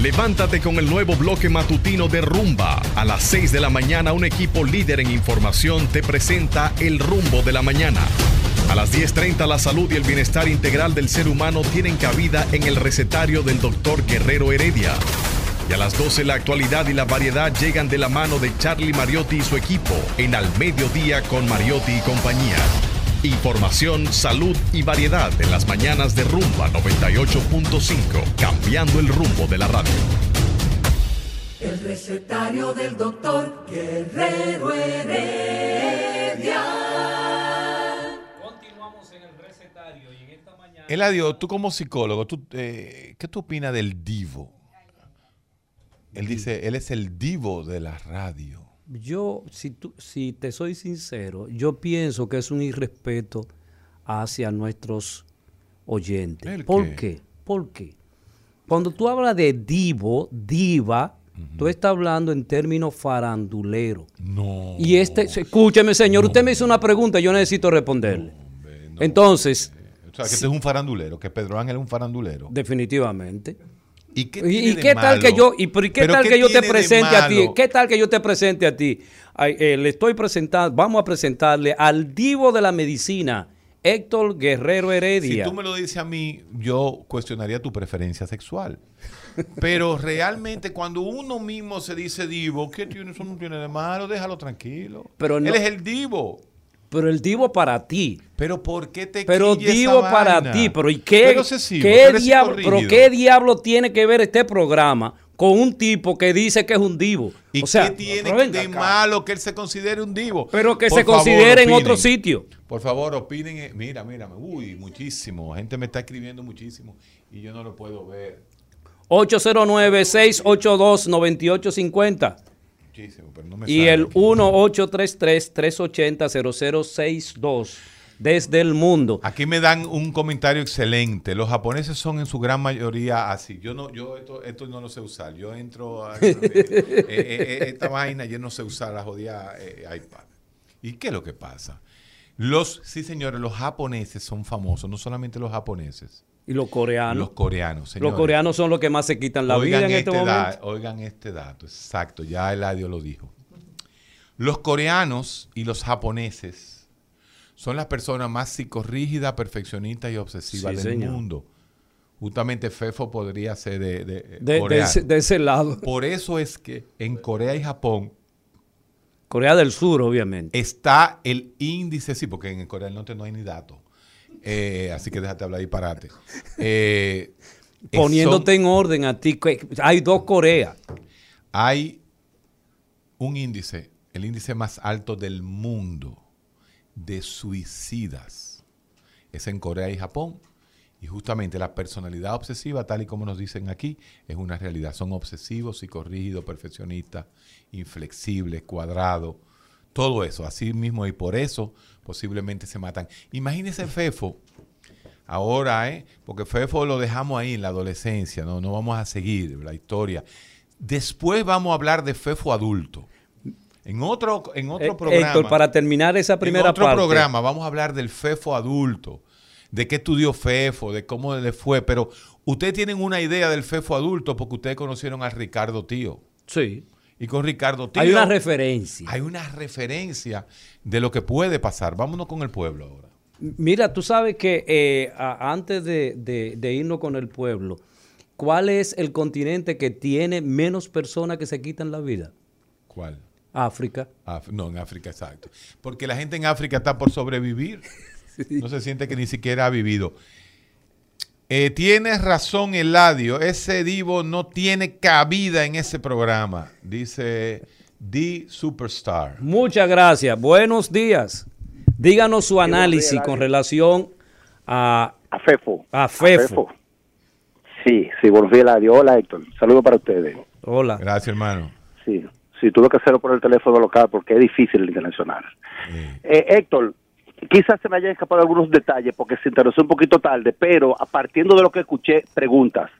Levántate con el nuevo bloque matutino de Rumba. A las 6 de la mañana un equipo líder en información te presenta El Rumbo de la Mañana. A las 10.30 la salud y el bienestar integral del ser humano tienen cabida en el recetario del doctor Guerrero Heredia. Y a las 12 la actualidad y la variedad llegan de la mano de Charlie Mariotti y su equipo en Al Mediodía con Mariotti y compañía. Información, salud y variedad en las mañanas de Rumba 98.5, cambiando el rumbo de la radio. El recetario del doctor Guerrero Heredia. Eladio, tú como psicólogo, tú, eh, ¿qué tú opinas del divo? Él dice, él es el divo de la radio. Yo, si, tú, si te soy sincero, yo pienso que es un irrespeto hacia nuestros oyentes. ¿El ¿Por qué? qué? ¿Por qué? Cuando tú hablas de divo, diva, tú estás hablando en términos faranduleros. No. Y este, escúcheme señor, usted me hizo una pregunta, yo necesito responderle. Entonces, O sea, que este es un farandulero, que Pedro Ángel es un farandulero. definitivamente. ¿Y qué, ¿Y, tiene y de qué tal que yo, y pero ¿y qué ¿Pero tal que yo te presente a ti? ¿Qué tal que yo te presente a ti? Ay, eh, le estoy presentando, vamos a presentarle al divo de la medicina, Héctor Guerrero Si Heredia. tú me lo dices a mí, yo cuestionaría tu preferencia sexual. Pero realmente cuando uno mismo se dice divo, ¿qué tiene? Eso no tiene de malo, déjalo tranquilo. Pero no- Él es el divo. Pero el divo para ti. Pero ¿por qué te Pero esa divo para vaina? ti. Pero ¿y qué, Pero qué diablo, pero qué diablo tiene que ver este programa con un tipo que dice que es un divo? ¿Y o sea, qué tiene de acá. malo que él se considere un divo? Pero que Por se favor, considere en otro sitio. Por favor, opinen. Mira, mira, uy, muchísimo. Gente me está escribiendo muchísimo y yo no lo puedo ver. 809-682-9850. Muchísimo, pero no me Y el aquí. 1-833-380-0062 desde el mundo. Aquí me dan un comentario excelente. Los japoneses son en su gran mayoría así. Yo no, yo esto, esto no lo sé usar. Yo entro a eh, eh, eh, esta vaina, yo no sé usar la jodida eh, iPad. ¿Y qué es lo que pasa? Los, sí señores, los japoneses son famosos, no solamente los japoneses, Y los coreanos. los coreanos. los señores. coreanos son los que más se quitan la oigan vida en este este da- momento. oigan este dato, exacto, ya Eladio lo dijo. Los coreanos y los japoneses son las personas más psicorrígidas, perfeccionistas y obsesivas Sí, del señor. mundo. Justamente Fefo podría ser de, de- De, de coreano. ese, de ese lado. Por eso es que en Corea y Japón Corea del Sur, obviamente. está el índice, sí, porque en Corea del Norte no hay ni datos. Eh, así que déjate hablar disparate. Eh, Poniéndote son- en orden a ti. Hay dos Coreas. hay un índice, el índice más alto del mundo de suicidas. Es en Corea y Japón. Y justamente la personalidad obsesiva, tal y como nos dicen aquí, es una realidad. Son obsesivos, psicorrígidos, perfeccionistas, inflexibles, cuadrados, todo eso, así mismo, y por eso posiblemente se matan. Imagínese Fefo, ahora, ¿eh? porque Fefo lo dejamos ahí en la adolescencia, no, no vamos a seguir la historia. Después vamos a hablar de Fefo adulto. En otro, en otro Eh, programa. Héctor, para terminar esa primera en otro parte. programa vamos a hablar del FEFO adulto, de qué estudió FEFO, de cómo le fue, pero ustedes tienen una idea del FEFO adulto porque ustedes conocieron a Ricardo Tío. Sí. Y con Ricardo Tío Hay una referencia. hay una referencia de lo que puede pasar. Vámonos con el pueblo ahora. Mira, tú sabes que eh, a- antes de, de- de irnos con el pueblo, ¿cuál es el continente que tiene menos personas que se quitan la vida? ¿Cuál? África. Af- no, en África, exacto. Porque la gente en África está por sobrevivir. No se siente que ni siquiera ha vivido. Eh, tienes razón, Eladio. Ese divo no tiene cabida en ese programa, dice The Superstar. Muchas gracias. Buenos días. Díganos su días, análisis con relación a, A Fefo. a FEFO. Sí, sí, buenos días, Eladio. Hola, Héctor. Saludos para ustedes. Hola. Gracias, hermano. Sí, sí, tuve que hacerlo por el teléfono local porque es difícil el internacional. Eh, Eh, Héctor, quizás se me hayan escapado algunos detalles porque se interesó un poquito tarde, pero a partiendo de lo que escuché, preguntas.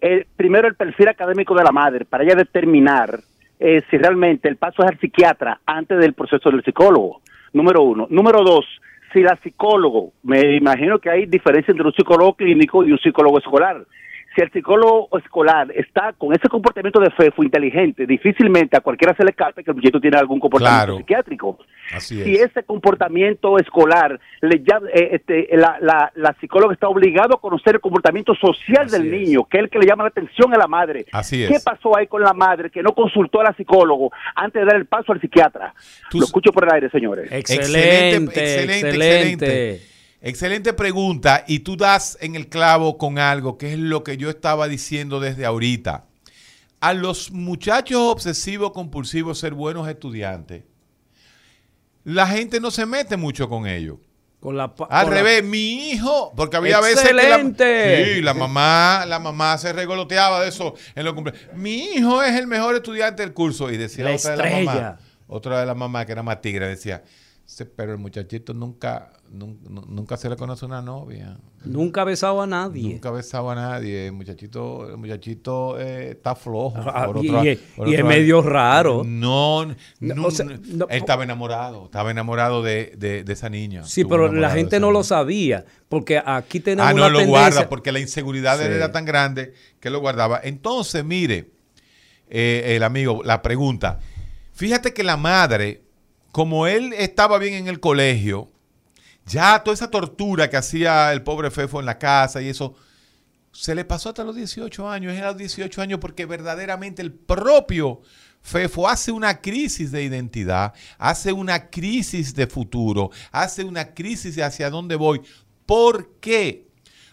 El, primero, el perfil académico de la madre, para ella determinar eh, si realmente el paso es al psiquiatra antes del proceso del psicólogo. Número uno. Número dos, si la psicólogo, me imagino que hay diferencia entre un psicólogo clínico y un psicólogo escolar. Si el psicólogo escolar está con ese comportamiento de FEFO inteligente, difícilmente a cualquiera se le escape que el muchacho tiene algún comportamiento Claro. psiquiátrico. Así Si es. ese comportamiento escolar, le llama- eh, este, la, la, la psicóloga está obligado a conocer el comportamiento social Así del es. niño, que es el que le llama la atención a la madre. Así ¿Qué es. pasó ahí con la madre que no consultó a la psicólogo antes de dar el paso al psiquiatra? Tú- Lo escucho por el aire, señores. Excelente, excelente. Excelente pregunta y tú das en el clavo con algo que es lo que yo estaba diciendo desde ahorita. A los muchachos obsesivos compulsivos ser buenos estudiantes, la gente no se mete mucho con ellos. Con la Al con la- revés, mi hijo, porque había veces que sí, la mamá, la mamá se regoloteaba de eso en los cumpleaños. Mi hijo es el mejor estudiante del curso y decía La otra de la estrella. mamá, otra de la mamá que era más tigre decía, "Sí, pero el muchachito nunca, nun- nun- nunca, se le conoce una novia. Nunca ha besado a nadie. Nunca ha besado a nadie. El muchachito, el muchachito eh, está flojo. Ah, Por y- otro- y- por y es medio raro. No, No, o sea, no. no, él estaba enamorado. Estaba enamorado de, de- de esa niña. Sí, Estuvo pero la gente no niña. lo sabía, porque aquí tenemos Ah, no una lo tendencia- guarda porque la inseguridad de él Sí. era tan grande que lo guardaba. Entonces, mire, eh, el amigo, la pregunta. Fíjate que la madre, como él estaba bien en el colegio, ya toda esa tortura que hacía el pobre Fefo en la casa y eso, se le pasó hasta los 18 años. Era los 18 años porque verdaderamente el propio Fefo hace una crisis de identidad, hace una crisis de futuro, hace una crisis de hacia dónde voy. ¿Por qué?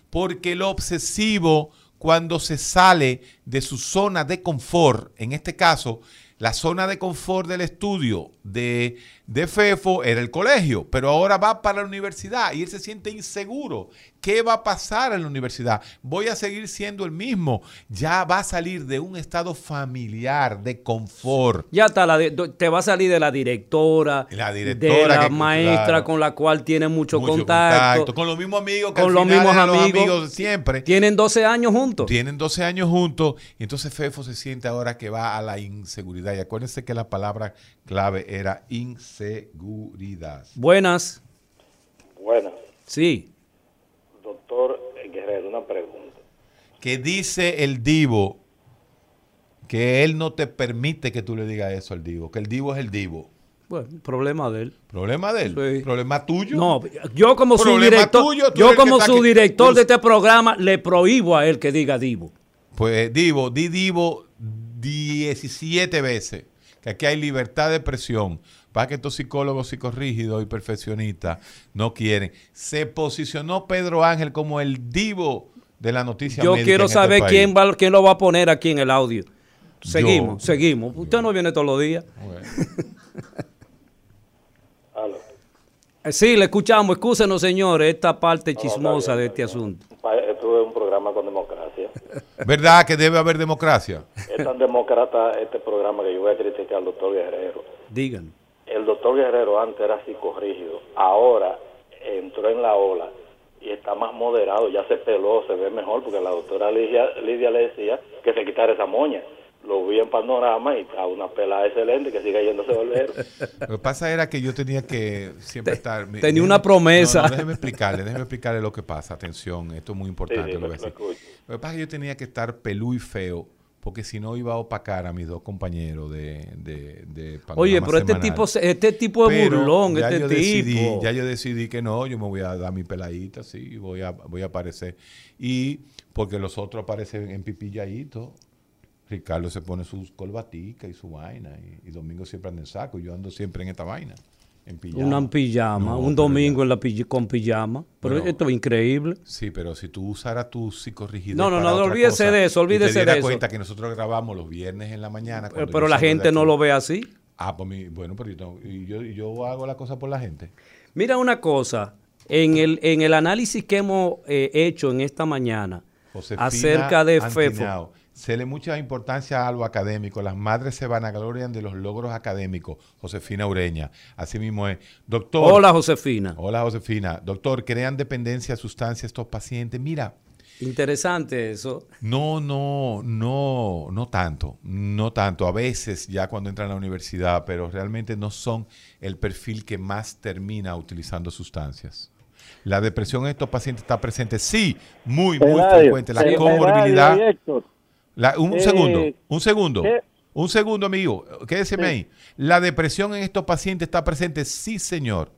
Porque el obsesivo, cuando se sale de su zona de confort, en este caso, la zona de confort del estudio de, de FEFO era el colegio, pero ahora va para la universidad y él se siente inseguro. ¿Qué va a pasar en la universidad? Voy a seguir siendo el mismo. Ya va a salir de un estado familiar, de confort. Ya está, la de- te va a salir de la directora, La de la que- maestra claro. con la cual tiene mucho, Mucho contacto, Con los mismos amigos que con al los final mismos eran los amigos. de siempre. Tienen 12 años juntos. Tienen 12 años juntos y entonces Fefo se siente ahora que va a la inseguridad. Y acuérdense que la palabra clave era inseguridad. Buenas, Bueno, sí. Doctor Guerrero, una pregunta. Que dice el divo que él no te permite que tú le digas eso al divo, que el divo es el divo. Bueno, problema de él. ¿Problema de él? Sí. ¿Problema tuyo? No, yo como su director, tuyo, yo como su director de este programa le prohíbo a él que diga divo. Pues divo, di divo 17 veces. Que aquí hay libertad de expresión. Para que estos psicólogos psicorrígidos y perfeccionistas no quieren. Se posicionó Pedro Ángel como el divo de la noticia Yo quiero en este saber país. quién va, quién lo va a poner aquí en el audio. Seguimos, Yo. seguimos. Usted no viene todos los días. Bueno. Eh, Sí, le escuchamos. Excúsenos, señores, esta parte No, chismosa bien, de este asunto. Estuve en un programa con democracia. ¿Verdad que debe haber democracia? Es tan demócrata este programa que yo voy a criticar al doctor Guerrero. Digan. El doctor Guerrero antes era psicorrígido, ahora entró en la ola y está más moderado, ya se peló, se ve mejor, porque la doctora Lidia, Lidia le decía que se quitara esa moña. Lo vi en panorama y está una pelada excelente que sigue yéndose volver. Lo que pasa era que yo tenía que siempre estar... mi- tenía déjeme- una promesa. No, no, déjeme explicarle, déjeme explicarle lo que pasa. Atención, esto es muy importante. Sí, sí, lo a lo. Lo que pasa es que yo tenía que estar pelú y feo, porque si no iba a opacar a mis dos compañeros de, de, de Oye, pero este tipo, este tipo es burlón, ya este yo tipo. Decidí, ya yo decidí que no, yo me voy a dar mi peladita, sí, voy a, voy a aparecer. Y porque los otros aparecen en pipilladito. Ricardo se pone sus colbaticas y su vaina. Y, y Domingo siempre anda en saco. y Yo ando siempre en esta vaina. En pijama. Una pijama, No, un domingo en la pij- con pijama. Pero Bueno. esto es increíble. Sí, pero si tú usaras tu psicorrigidez No, no, no, olvídese cosa de eso, y olvídese te dieras de eso. cuenta que nosotros grabamos los viernes en la mañana. Pero, cuando pero la gente no lo ve así. Ah, pues mi- bueno, pero yo, y yo, y yo hago la cosa por la gente. Mira una cosa, en el, en el análisis que hemos eh, hecho en esta mañana Josefina acerca de FEFO. Se le mucha importancia a lo académico. Las madres se vanaglorian de los logros académicos. Josefina Ureña. Así mismo es. Doctor. Hola, Josefina. Hola, Josefina. Doctor, crean dependencia a sustancias estos pacientes. Mira, Interesante eso. no, no, no, no tanto, no tanto. A veces ya cuando entran a la universidad, pero realmente no son el perfil que más termina utilizando sustancias. La depresión en estos pacientes está presente, sí, muy, muy Eladio, frecuente. La Eladio comorbilidad. La- un Eh, segundo, un segundo, un segundo, amigo. Quédeseme Sí. ahí. La depresión en estos pacientes está presente, sí, señor.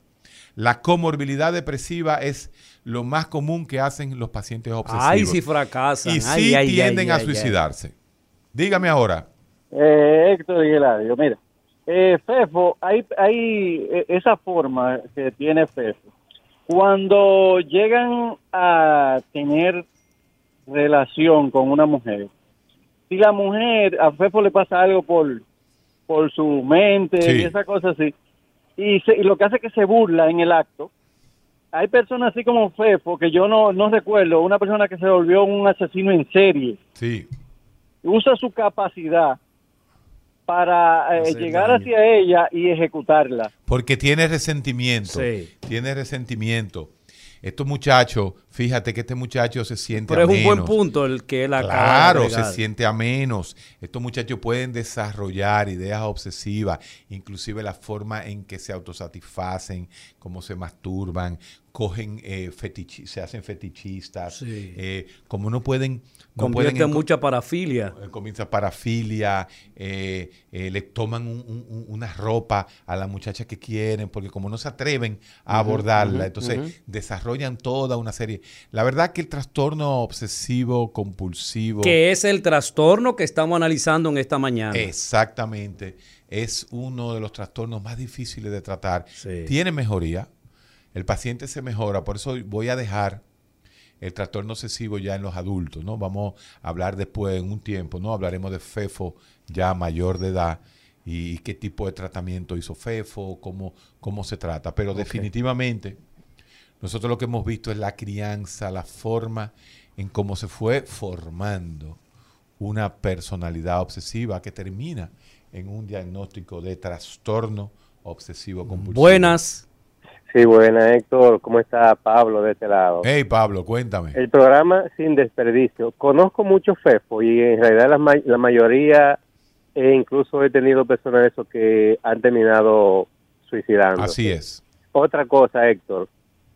La comorbilidad depresiva es lo más común que hacen los pacientes obsesivos. Ay, si fracasan. Y Ay, sí ay, tienden a ay, suicidarse. Dígame ahora. eh, Héctor y Eladio, mira, eh, Fefo, hay, hay eh, esa forma que tiene Fefo. Cuando llegan a tener relación con una mujer, si la mujer, a Fefo le pasa algo por, por su mente Sí. y esa cosa así, y, se- y lo que hace es que se burla en el acto, hay personas así como Fefo, que yo no, no recuerdo, una persona que se volvió un asesino en serie, Sí. usa su capacidad para eh, llegar daño. hacia ella y ejecutarla. Porque tiene resentimiento. Sí. Tiene resentimiento. Estos muchachos, fíjate que este muchacho se siente Pero es a un buen menos. punto el que él acaba de Claro, se siente a menos. Estos muchachos pueden desarrollar ideas obsesivas, inclusive la forma en que se autosatisfacen, cómo se masturban, cogen eh, fetichi- se hacen fetichistas, Sí. eh, como no pueden, no Convierte pueden en mucha parafilia. eh, comienza parafilia, eh, eh, le toman un- un- un- una ropa a la muchacha que quieren, porque como no se atreven a abordarla, entonces desarrollan toda una serie. La verdad que el trastorno obsesivo compulsivo, Que es el trastorno que estamos analizando en esta mañana. exactamente, es uno de los trastornos más difíciles de tratar. Sí. Tiene mejoría, el paciente se mejora, por eso voy a dejar el trastorno obsesivo ya en los adultos, ¿no? Vamos a hablar después en un tiempo, ¿no? Hablaremos de FEFO ya mayor de edad y qué tipo de tratamiento hizo FEFO, cómo, cómo se trata. Pero definitivamente nosotros lo que hemos visto es la crianza, la forma en cómo se fue formando una personalidad obsesiva que termina en un diagnóstico de trastorno obsesivo compulsivo. Buenas. Sí, buena Héctor, ¿cómo está Pablo de este lado? Hey Pablo, cuéntame. El programa Sin Desperdicio. Conozco mucho FEFO y en realidad la, ma- la mayoría, e incluso he tenido personas de que han terminado suicidando. Así es. Otra cosa, Héctor.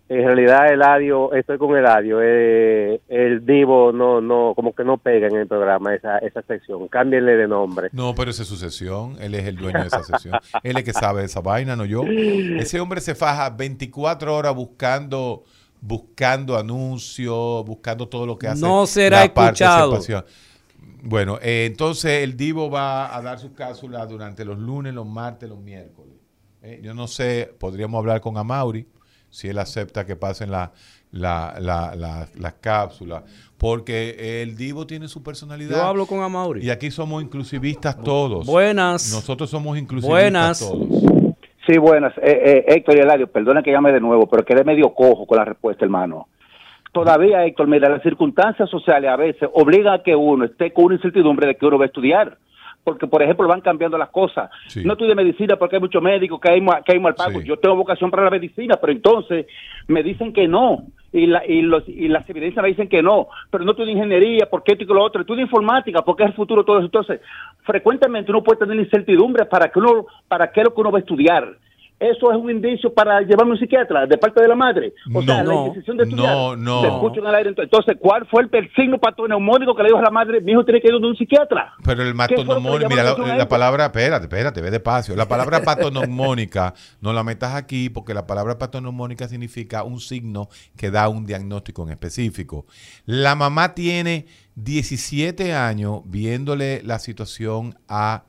En realidad, Eladio, estoy con Eladio. Eh, el Divo no, no, como que no pega en el programa esa, esa sección. Cámbienle de nombre. No, pero esa es su sesión. Él es el dueño de esa sesión. Él es que sabe de esa vaina, no yo. Ese hombre se faja 24 horas buscando buscando anuncios, buscando todo lo que hace. No será la escuchado. participación. Bueno, eh, entonces el Divo va a dar sus cápsulas durante los lunes, los martes, los miércoles. Eh, yo no sé, podríamos hablar con Amauri si él acepta que pasen la, la, la- la- las cápsulas, porque el Divo tiene su personalidad. Yo hablo con Amauri. Y aquí somos inclusivistas todos. Buenas. Nosotros somos inclusivistas Buenas. todos. Sí, buenas. Eh, eh, Héctor y Eladio, perdona que llame de nuevo, pero quedé medio cojo con la respuesta, hermano. Todavía, Héctor, mira, las circunstancias sociales a veces obligan a que uno esté con una incertidumbre de que uno va a estudiar. Porque, por ejemplo, van cambiando las cosas. Sí. No estudio medicina porque hay muchos médicos que hay, que hay mal pago. Sí. Yo tengo vocación para la medicina, pero entonces me dicen que no. Y, la, y, los, y las evidencias me dicen que no. Pero no estudio ingeniería, porque esto y lo otro. Estudio informática, porque es el futuro todo eso. Entonces, frecuentemente uno puede tener incertidumbre para que uno, para qué es lo que uno va a estudiar. Eso es un indicio para llevarme a un psiquiatra de parte de la madre. O sea, la indecisión de estudiar. no, no. Se escucha en el aire. Entonces, ¿cuál fue el, signo patoneumónico que le dijo a la madre? Mi hijo tiene que ir donde un psiquiatra. Pero el ¿Qué fue lo que le matonomónico, llamó mira, la la, palabra, espérate, espérate, ve despacio. La palabra patonomónica no la metas aquí porque la palabra patonomónica significa un signo que da un diagnóstico en específico. La mamá tiene 17 años viéndole la situación a,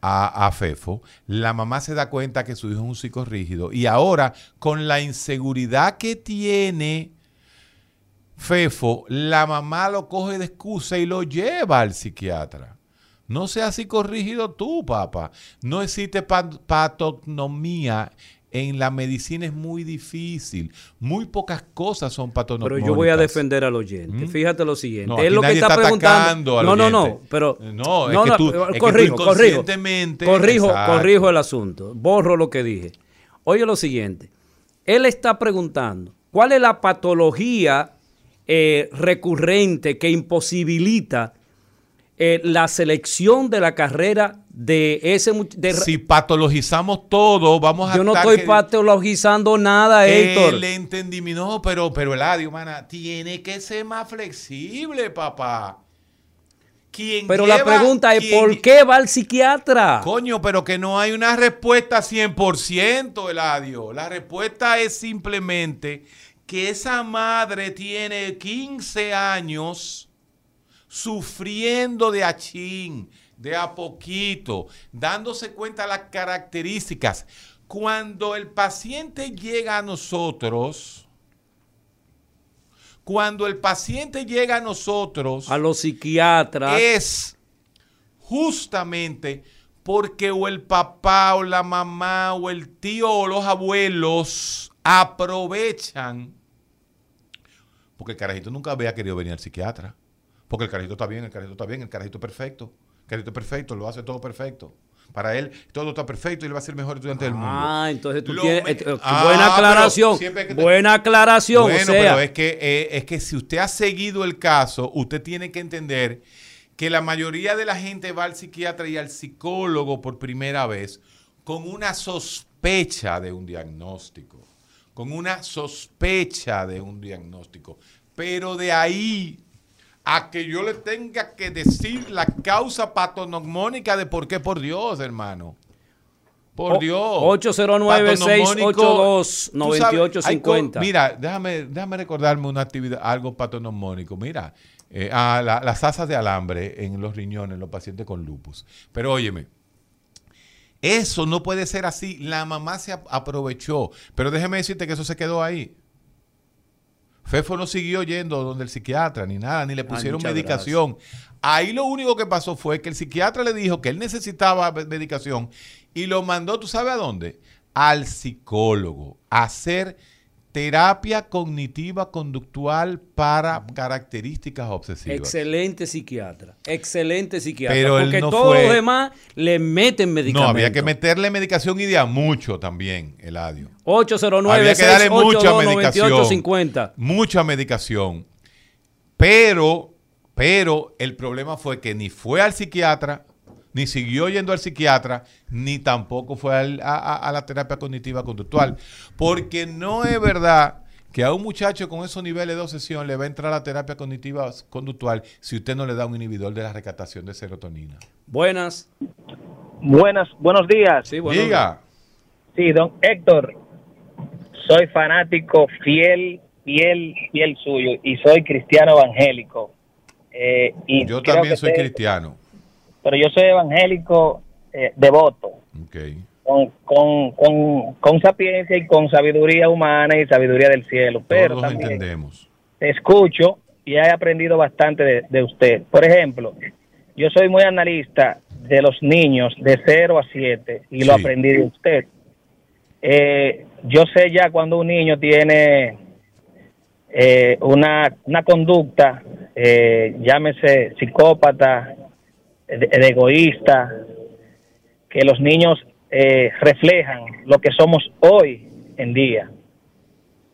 a, a Fefo. La mamá se da cuenta que su hijo es un psicorrígido y ahora con la inseguridad que tiene Fefo, la mamá lo coge de excusa y lo lleva al psiquiatra. No seas psicorrígido tú, papá. No existe pa- patognomía. En la medicina es muy difícil. Muy pocas cosas son Pero patognomónicas. yo voy a defender al oyente. ¿Mm? Fíjate lo siguiente. No, es lo que está, está preguntando. al no, no, no. Pero No, es que tú- es que tú corrijo, corrijo. Corrijo, Exacto. corrijo el asunto. Borro lo que dije. Oye lo siguiente. Él está preguntando cuál es la patología eh, recurrente que imposibilita eh, la selección de la carrera de ese de- Si patologizamos todo, vamos a yo no estoy que- patologizando nada, Héctor. El entendimiento, no, pero, pero Eladio, mana, tiene que ser más flexible, papá. Quien Pero la pregunta es, quien- ¿por qué va al psiquiatra? Coño, pero que no hay una respuesta 100%, Eladio. La respuesta es simplemente que esa madre tiene 15 años sufriendo de achín, de a poquito, dándose cuenta de las características. Cuando el paciente llega a nosotros, cuando el paciente llega a nosotros, A los psiquiatras. es justamente porque o el papá o la mamá o el tío o los abuelos aprovechan, porque el carajito nunca había querido venir al psiquiatra, porque el carajito está bien, el carajito está bien, el carajito perfecto, es perfecto, lo hace todo perfecto. Para él todo está perfecto y él va a ser el mejor estudiante del mundo. Ah, entonces tú Lo tienes. me- eh, eh, Ah, buena aclaración. te- Buena aclaración. Bueno, o sea, pero es que, eh, es que si usted ha seguido el caso, usted tiene que entender que la mayoría de la gente va al psiquiatra y al psicólogo por primera vez con una sospecha de un diagnóstico, con una sospecha de un diagnóstico. Pero de ahí a que yo le tenga que decir la causa patognomónica de por qué, por Dios, hermano. Por O- Dios. 809-682-9850. Tú sabes, hay co- Mira, déjame, déjame recordarme una actividad, algo patognomónico. Mira, eh, ah, la- las asas de alambre en los riñones, en los pacientes con lupus. Pero óyeme, eso no puede ser así. La mamá se ap- aprovechó. Pero déjeme decirte que eso se quedó ahí. Fefo no siguió yendo donde el psiquiatra ni nada, ni le pusieron medicación. Ahí lo único que pasó fue que el psiquiatra le dijo que él necesitaba me- medicación y lo mandó, ¿tú sabes a dónde? Al psicólogo, a hacer terapia cognitiva conductual para características obsesivas. Excelente psiquiatra. Excelente psiquiatra. Pero él porque no todos fue- los demás le meten No, medicamentos. había que meterle medicación y de a mucho también, Eladio. 809 Había que darle mucha 682 medicación. 9850. Mucha medicación. Pero, pero el problema fue que ni fue al psiquiatra, ni siguió yendo al psiquiatra, ni tampoco fue al- a, a- a la terapia cognitiva conductual. Porque no es verdad que a un muchacho con esos niveles de obsesión le va a entrar la terapia cognitiva conductual si usted no le da un inhibidor de la recaptación de serotonina. Buenas. Buenas, buenos días. Sí, buenos Diga. Sí, don Héctor, soy fanático fiel, fiel, fiel suyo y soy cristiano evangélico. Eh, y Yo también soy cristiano. Pero yo soy evangélico eh, devoto, con, con, con, con sapiencia y con sabiduría humana y sabiduría del cielo. Pero Todos también entendemos. te escucho y he aprendido bastante de, de usted. Por ejemplo, yo soy muy analista de los niños de 0 a 7 y lo aprendí de usted. Eh, yo sé ya cuando un niño tiene eh, una, una conducta, eh, llámese psicópata, de, de egoísta, que los niños eh, reflejan lo que somos hoy en día,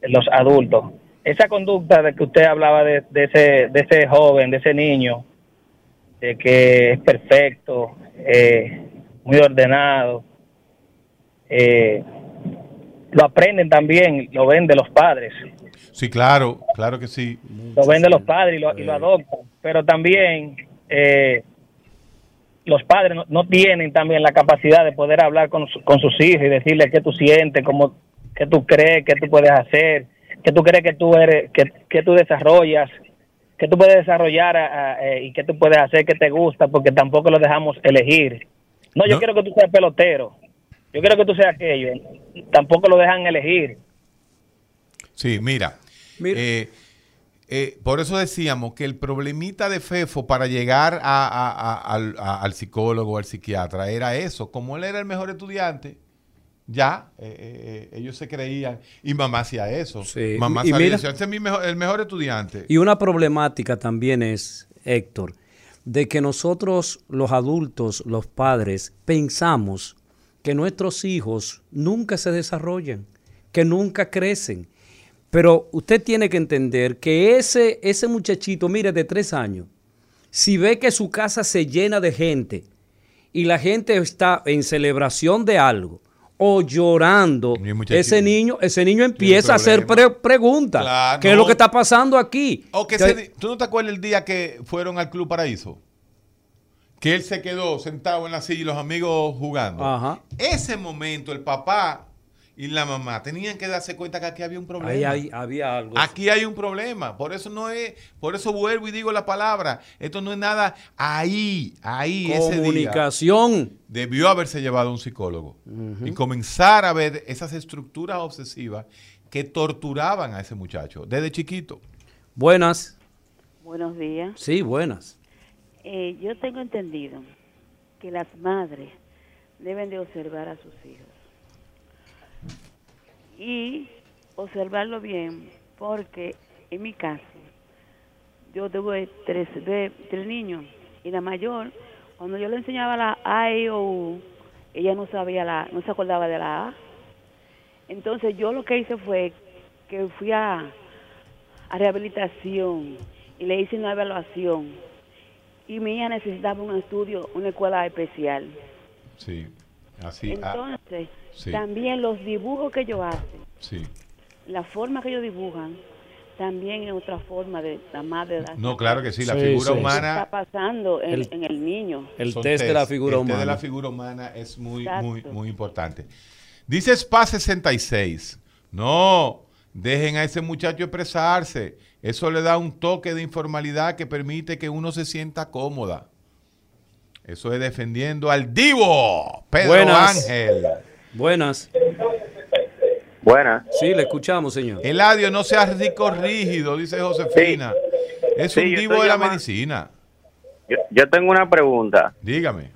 los adultos. Esa conducta de que usted hablaba de, de ese, de ese joven, de ese niño, de que es perfecto, eh, muy ordenado, eh, lo aprenden también, lo ven de los padres, Sí, claro, claro que sí. lo ven de los padres y lo, y lo adoptan, pero también eh, los padres no, no tienen también la capacidad de poder hablar con, su- con sus hijos y decirles qué tú sientes, cómo, qué tú crees, qué tú puedes hacer, qué tú crees que tú eres, que, que tú desarrollas, qué tú puedes desarrollar a- a- eh, y qué tú puedes hacer, qué te gusta, porque tampoco lo dejamos elegir. No, yo No. quiero que tú seas pelotero, yo quiero que tú seas aquello, tampoco lo dejan elegir. Sí, mira. Mira. eh, eh, por eso decíamos que el problemita de Fefo para llegar a- a- a- al, psicólogo, al psiquiatra, era eso. Como él era el mejor estudiante, ya eh, eh, ellos se creían. Y mamá hacía eso. Sí. Mamá Y mira- decía, "Ese es mi mejor- el mejor estudiante. Y una problemática también es, Héctor, de que nosotros los adultos, los padres, pensamos que nuestros hijos nunca se desarrollan, que nunca crecen. Pero usted tiene que entender que ese, ese muchachito, mire, de tres años, si ve que su casa se llena de gente y la gente está en celebración de algo o llorando, ese niño, ese niño empieza a hacer pre- preguntas. Claro, ¿Qué es lo que está pasando aquí? O que ¿Tú no te acuerdas el día que fueron al Club Paraíso? Que él se quedó sentado en la silla y los amigos jugando. Ajá. Ese momento, el papá y la mamá tenían que darse cuenta que aquí había un problema. Ahí hay- había algo. Aquí hay un problema, por eso no es, por eso vuelvo y digo la palabra, esto no es nada ahí, ahí ese día Comunicación. debió haberse llevado a un psicólogo y comenzar a ver esas estructuras obsesivas que torturaban a ese muchacho desde chiquito. Buenas. Buenos días. Sí, buenas. Eh, yo tengo entendido que las madres deben de observar a sus hijos y observarlo bien, porque en mi caso, yo tuve tres, de- tres niños y la mayor, cuando yo le enseñaba la A, E, o U, ella no sabía la, no se acordaba de la A. Entonces yo lo que hice fue que fui a, a rehabilitación y le hice una evaluación y mi hija necesitaba un estudio, una escuela especial. Sí. Así. ah, Entonces, sí. también los dibujos que ellos hacen, sí. la forma que ellos dibujan, también es otra forma de la madre. No, claro que sí. La Sí, figura sí. humana. está pasando en El- el, en el niño. El Son test de la figura el test de humana. la figura humana es muy, Exacto. muy, muy importante. Dice SPA 66. No, dejen a ese muchacho expresarse. Eso le da un toque de informalidad que permite que uno se sienta cómoda. Eso es defendiendo al divo, Pedro Buenas. Ángel. Buenas. Buenas. Sí, le escuchamos, señor. Eladio, no seas rico rígido, dice Josefina. Es Sí, un divo de la llamando- medicina. Yo, yo tengo una pregunta. Dígame.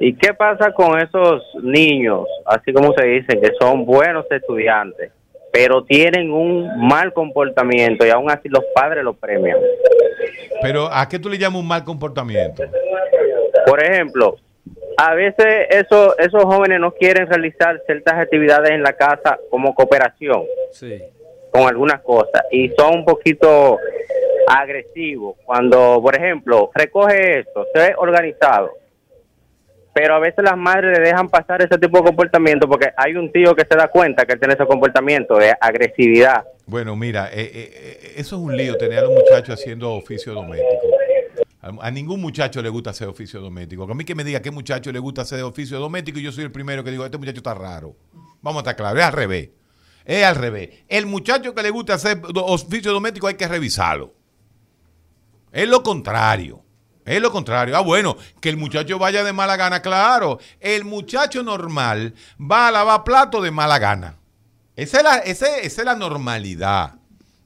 ¿Y qué pasa con esos niños, así como se dicen, que son buenos estudiantes, pero tienen un mal comportamiento y aún así los padres los premian? Pero ¿a qué tú le llamas un mal comportamiento? Por ejemplo, a veces eso, esos jóvenes no quieren realizar ciertas actividades en la casa como cooperación Sí. con algunas cosas y son un poquito agresivos. Cuando, por ejemplo, recoge esto, se ve organizado, pero a veces las madres le dejan pasar ese tipo de comportamiento porque hay un tío que se da cuenta que él tiene ese comportamiento de agresividad. Bueno, mira, eh, eh, eh, eso es un lío tener a los muchachos haciendo oficio doméstico. A, ningún muchacho le gusta hacer oficio doméstico. A mí que me diga qué muchacho le gusta hacer oficio doméstico y yo soy el primero que digo, este muchacho está raro. Vamos a estar claros, es al revés. Es al revés. El muchacho que le gusta hacer oficio doméstico hay que revisarlo. Es lo contrario. Es lo contrario. Ah, bueno, que el muchacho vaya de mala gana, claro. El muchacho normal va a lavar plato de mala gana. Esa es la normalidad.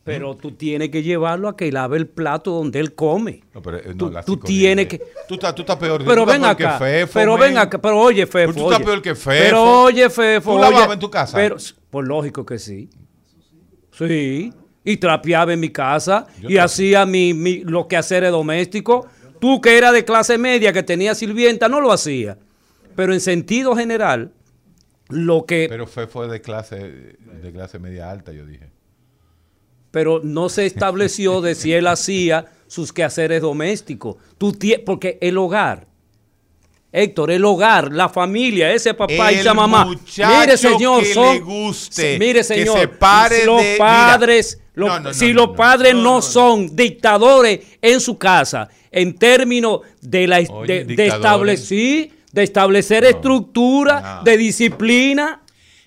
Pero tú tienes que llevarlo a que lave el plato donde él come. No, pero, eh, no, tú tienes que... Tú estás, tú estás peor. Pero estás ven acá, Fefo, pero ven acá, pero oye, Fefo. Pero tú estás oye. peor que Fefo. Pero oye, Fefo. ¿Tú lavabas en tu casa? Pero, pues lógico que sí. Sí. Y trapeaba en mi casa y hacía mi, mi, los quehaceres domésticos. Tú que eras de clase media, que tenía sirvienta, no lo hacía. Pero en sentido general, lo que... Pero Fefo es de clase, de clase media alta, yo dije. Pero no se estableció de si él hacía sus quehaceres domésticos. Tú porque el hogar, Héctor, el hogar, la familia, ese papá y esa mamá. Mire, señor, que son, le guste, Sí, mire, que señor, se pare los de- padres, los- No, no, si no, los padres no, son dictadores en su casa, en términos de la Oye, de, establecer, de establecer estructura, de disciplina.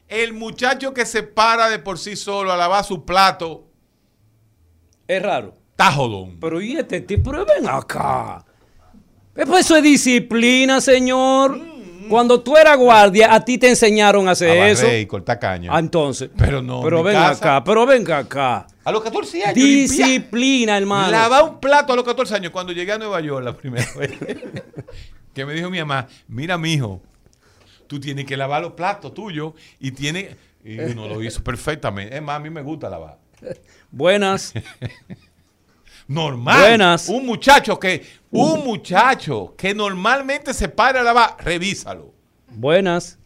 El muchacho que se para de por sí solo a lavar su plato. Es raro. Está jodón. Pero y este tipo, pero ven acá. Pues eso es disciplina, señor. Cuando tú eras guardia, a ti te enseñaron a hacer A eso. y cortar caña. Ah, entonces. Pero no, Pero mi ven casa- acá, pero venga acá. A los 14 años. Disciplina, hermano. Lavar un plato a los 14 años cuando llegué a Nueva York la primera vez. que me dijo mi mamá, mira, mijo, tú tienes que lavar los platos tuyos y tiene Y uno lo hizo perfectamente. Es más, a mí me gusta lavar. Buenas. Normal. Buenas. Un muchacho que, un muchacho que normalmente se para a lavar, revísalo. Buenas.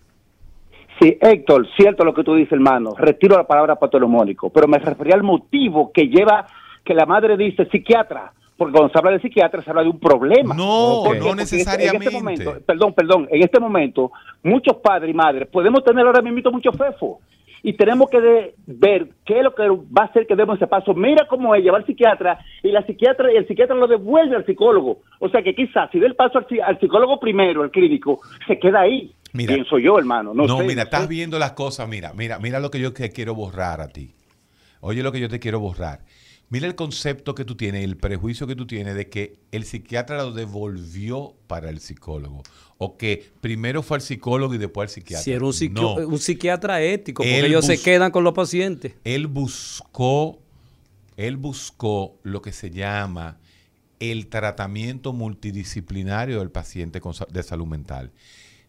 Sí, Héctor, cierto lo que tú dices, hermano. Retiro la palabra patolomónico, pero me refería al motivo que lleva que la madre dice psiquiatra, porque cuando se habla de psiquiatra se habla de un problema. No, no este- necesariamente. En este momento, perdón, perdón, en este momento, muchos padres y madres podemos tener ahora mismo mucho fefo y tenemos que ver qué es lo que va a hacer que demos ese paso. Mira cómo es llevar al psiquiatra y la psiquiatra y el psiquiatra lo devuelve al psicólogo. O sea que quizás si da el paso al, psi- al psicólogo primero, al clínico, se queda ahí. Mira. Pienso yo, hermano. No, No, sé, mira, estás viendo las cosas. Mira, mira, mira lo que yo te quiero borrar a ti. Oye lo que yo te quiero borrar. Mira el concepto que tú tienes, el prejuicio que tú tienes de que el psiquiatra lo devolvió para el psicólogo. O que primero fue al psicólogo y después al psiquiatra. Si era un, psiqui- No. un psiquiatra ético, porque Él ellos se quedan con los pacientes. Él buscó, él buscó lo que se llama el tratamiento multidisciplinario del paciente con de salud mental.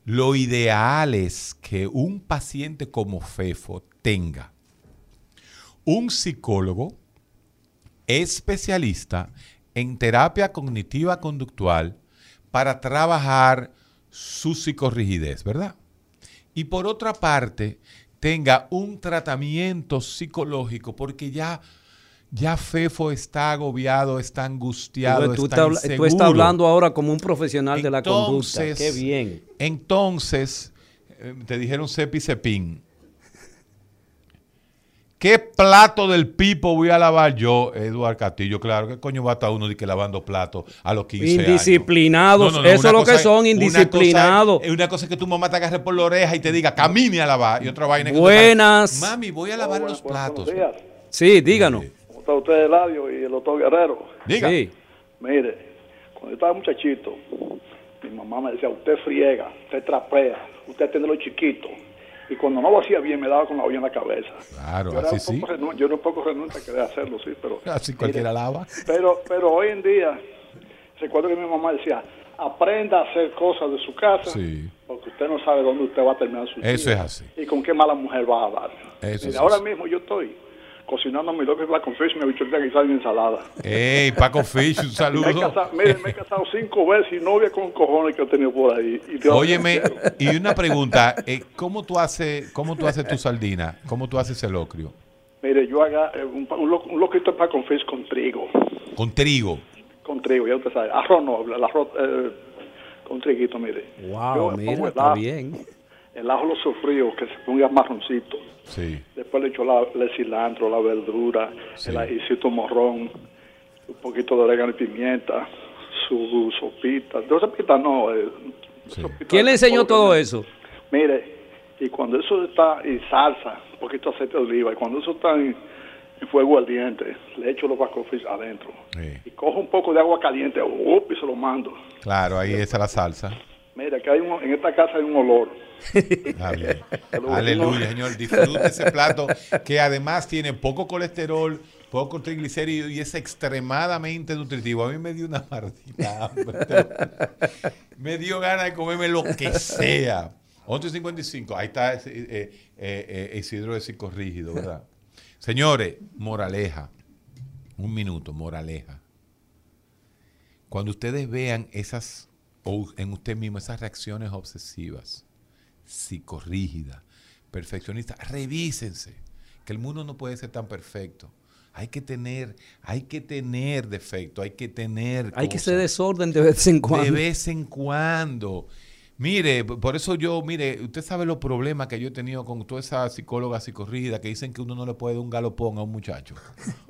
Lo ideal es que un paciente como FEFO tenga un psicólogo especialista en terapia cognitiva conductual para trabajar su psicorrigidez, ¿verdad? Y por otra parte, tenga un tratamiento psicológico porque ya ya Fefo está agobiado, está angustiado, tú, está tú estás hablando ahora como un profesional de la conducta. Entonces, Qué bien. Entonces, eh, te dijeron cepi cepín. ¿Qué plato del pipo voy a lavar yo, Eduardo Castillo? Claro, ¿qué coño va a estar uno de que lavando platos a los 15 años? Indisciplinados, No, no, no, eso es lo que son, una indisciplinados. cosa Es una cosa que tu mamá te agarre por la oreja y te diga, camine a lavar. Y otra vaina Buenas. Mami, voy a lavar los platos. Sí, díganos. ¿Cómo está usted, Eladio y el doctor Guerrero? Diga. Sí. Mire, cuando yo estaba muchachito, mi mamá me decía, usted friega, usted trapea, usted tiene los chiquitos. Y cuando no lo hacía bien, me daba con la olla en la cabeza. Claro, yo, así sí. yo era un poco renuente a querer hacerlo, sí, pero... Así cualquiera lava. Pero, pero hoy en día, recuerdo que mi mamá decía, aprenda a hacer cosas de su casa, Sí. porque usted no sabe dónde usted va a terminar su Eso vida es así. Y con qué mala mujer va a dar. Eso es ahora así. mismo yo estoy cocinando mi loco black fish, mi bichotita guisada y mi ensalada. Ey, Paco Fish, un Me he, saludo. casado, mire, me he casado cinco veces y novia con cojones que he tenido por ahí. Y Óyeme, me y una pregunta, eh, ¿cómo tú haces, cómo tú haces tu sardina? ¿Cómo tú haces el locrio? Mire, yo haga eh, un, un, lo- un loquito de black fish con trigo. Con trigo. Con trigo, ya usted sabe. Arroz no, el arroz eh, con triguito, mire. Wow, Yo mira, está bien. El ajo lo sofrío, que se ponga marroncito. Sí. Después le echo la, el cilantro, la verdura, el ajicito morrón, un poquito de orégano y pimienta, su sopita. No sopita, no. eh, sopita ¿Quién le enseñó todo eso? Mire, y cuando eso está en salsa, un poquito de aceite de oliva, y cuando eso está en, en fuego ardiente, le echo los bacofis adentro. Y cojo un poco de agua caliente, up, y se lo mando. Claro, ahí está la salsa. Mira, que hay un, en esta casa hay un olor. Aleluya, señor. Disfrute ese plato que además tiene poco colesterol, poco triglicéridos y es extremadamente nutritivo. A mí me dio una maldita hambre. Me dio ganas de comerme lo que sea. 11.55. Ahí está ese, eh, eh, eh, Isidro de Psicorrígido, ¿verdad? Señores, moraleja. Un minuto, moraleja. Cuando ustedes vean esas, o en usted mismo, esas reacciones obsesivas, psicorrígidas, perfeccionistas, revísense, que el mundo no puede ser tan perfecto. Hay que tener, hay que tener defecto, hay que tener Hay que ser desorden de vez en cuando. De vez en cuando. Mire, por eso yo, mire, usted sabe los problemas que yo he tenido con toda esa psicóloga psicorrida que dicen que uno no le puede dar un galopón a un muchacho.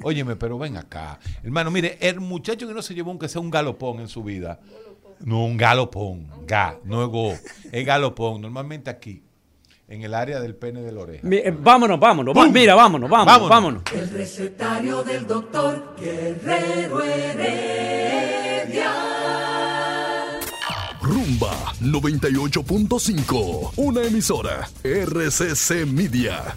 Óyeme, pero ven acá. Hermano, mire, el muchacho que no se llevó aunque sea un galopón en su vida. No, un galopón. Ga, no es go. Es galopón. Normalmente aquí, en el área del pene de la oreja. Mi- eh, vámonos, vámonos. va- mira, vámonos, vámonos, vámonos. El recetario del doctor Guerrero Heredia. Rumba 98.5, una emisora RCC Media.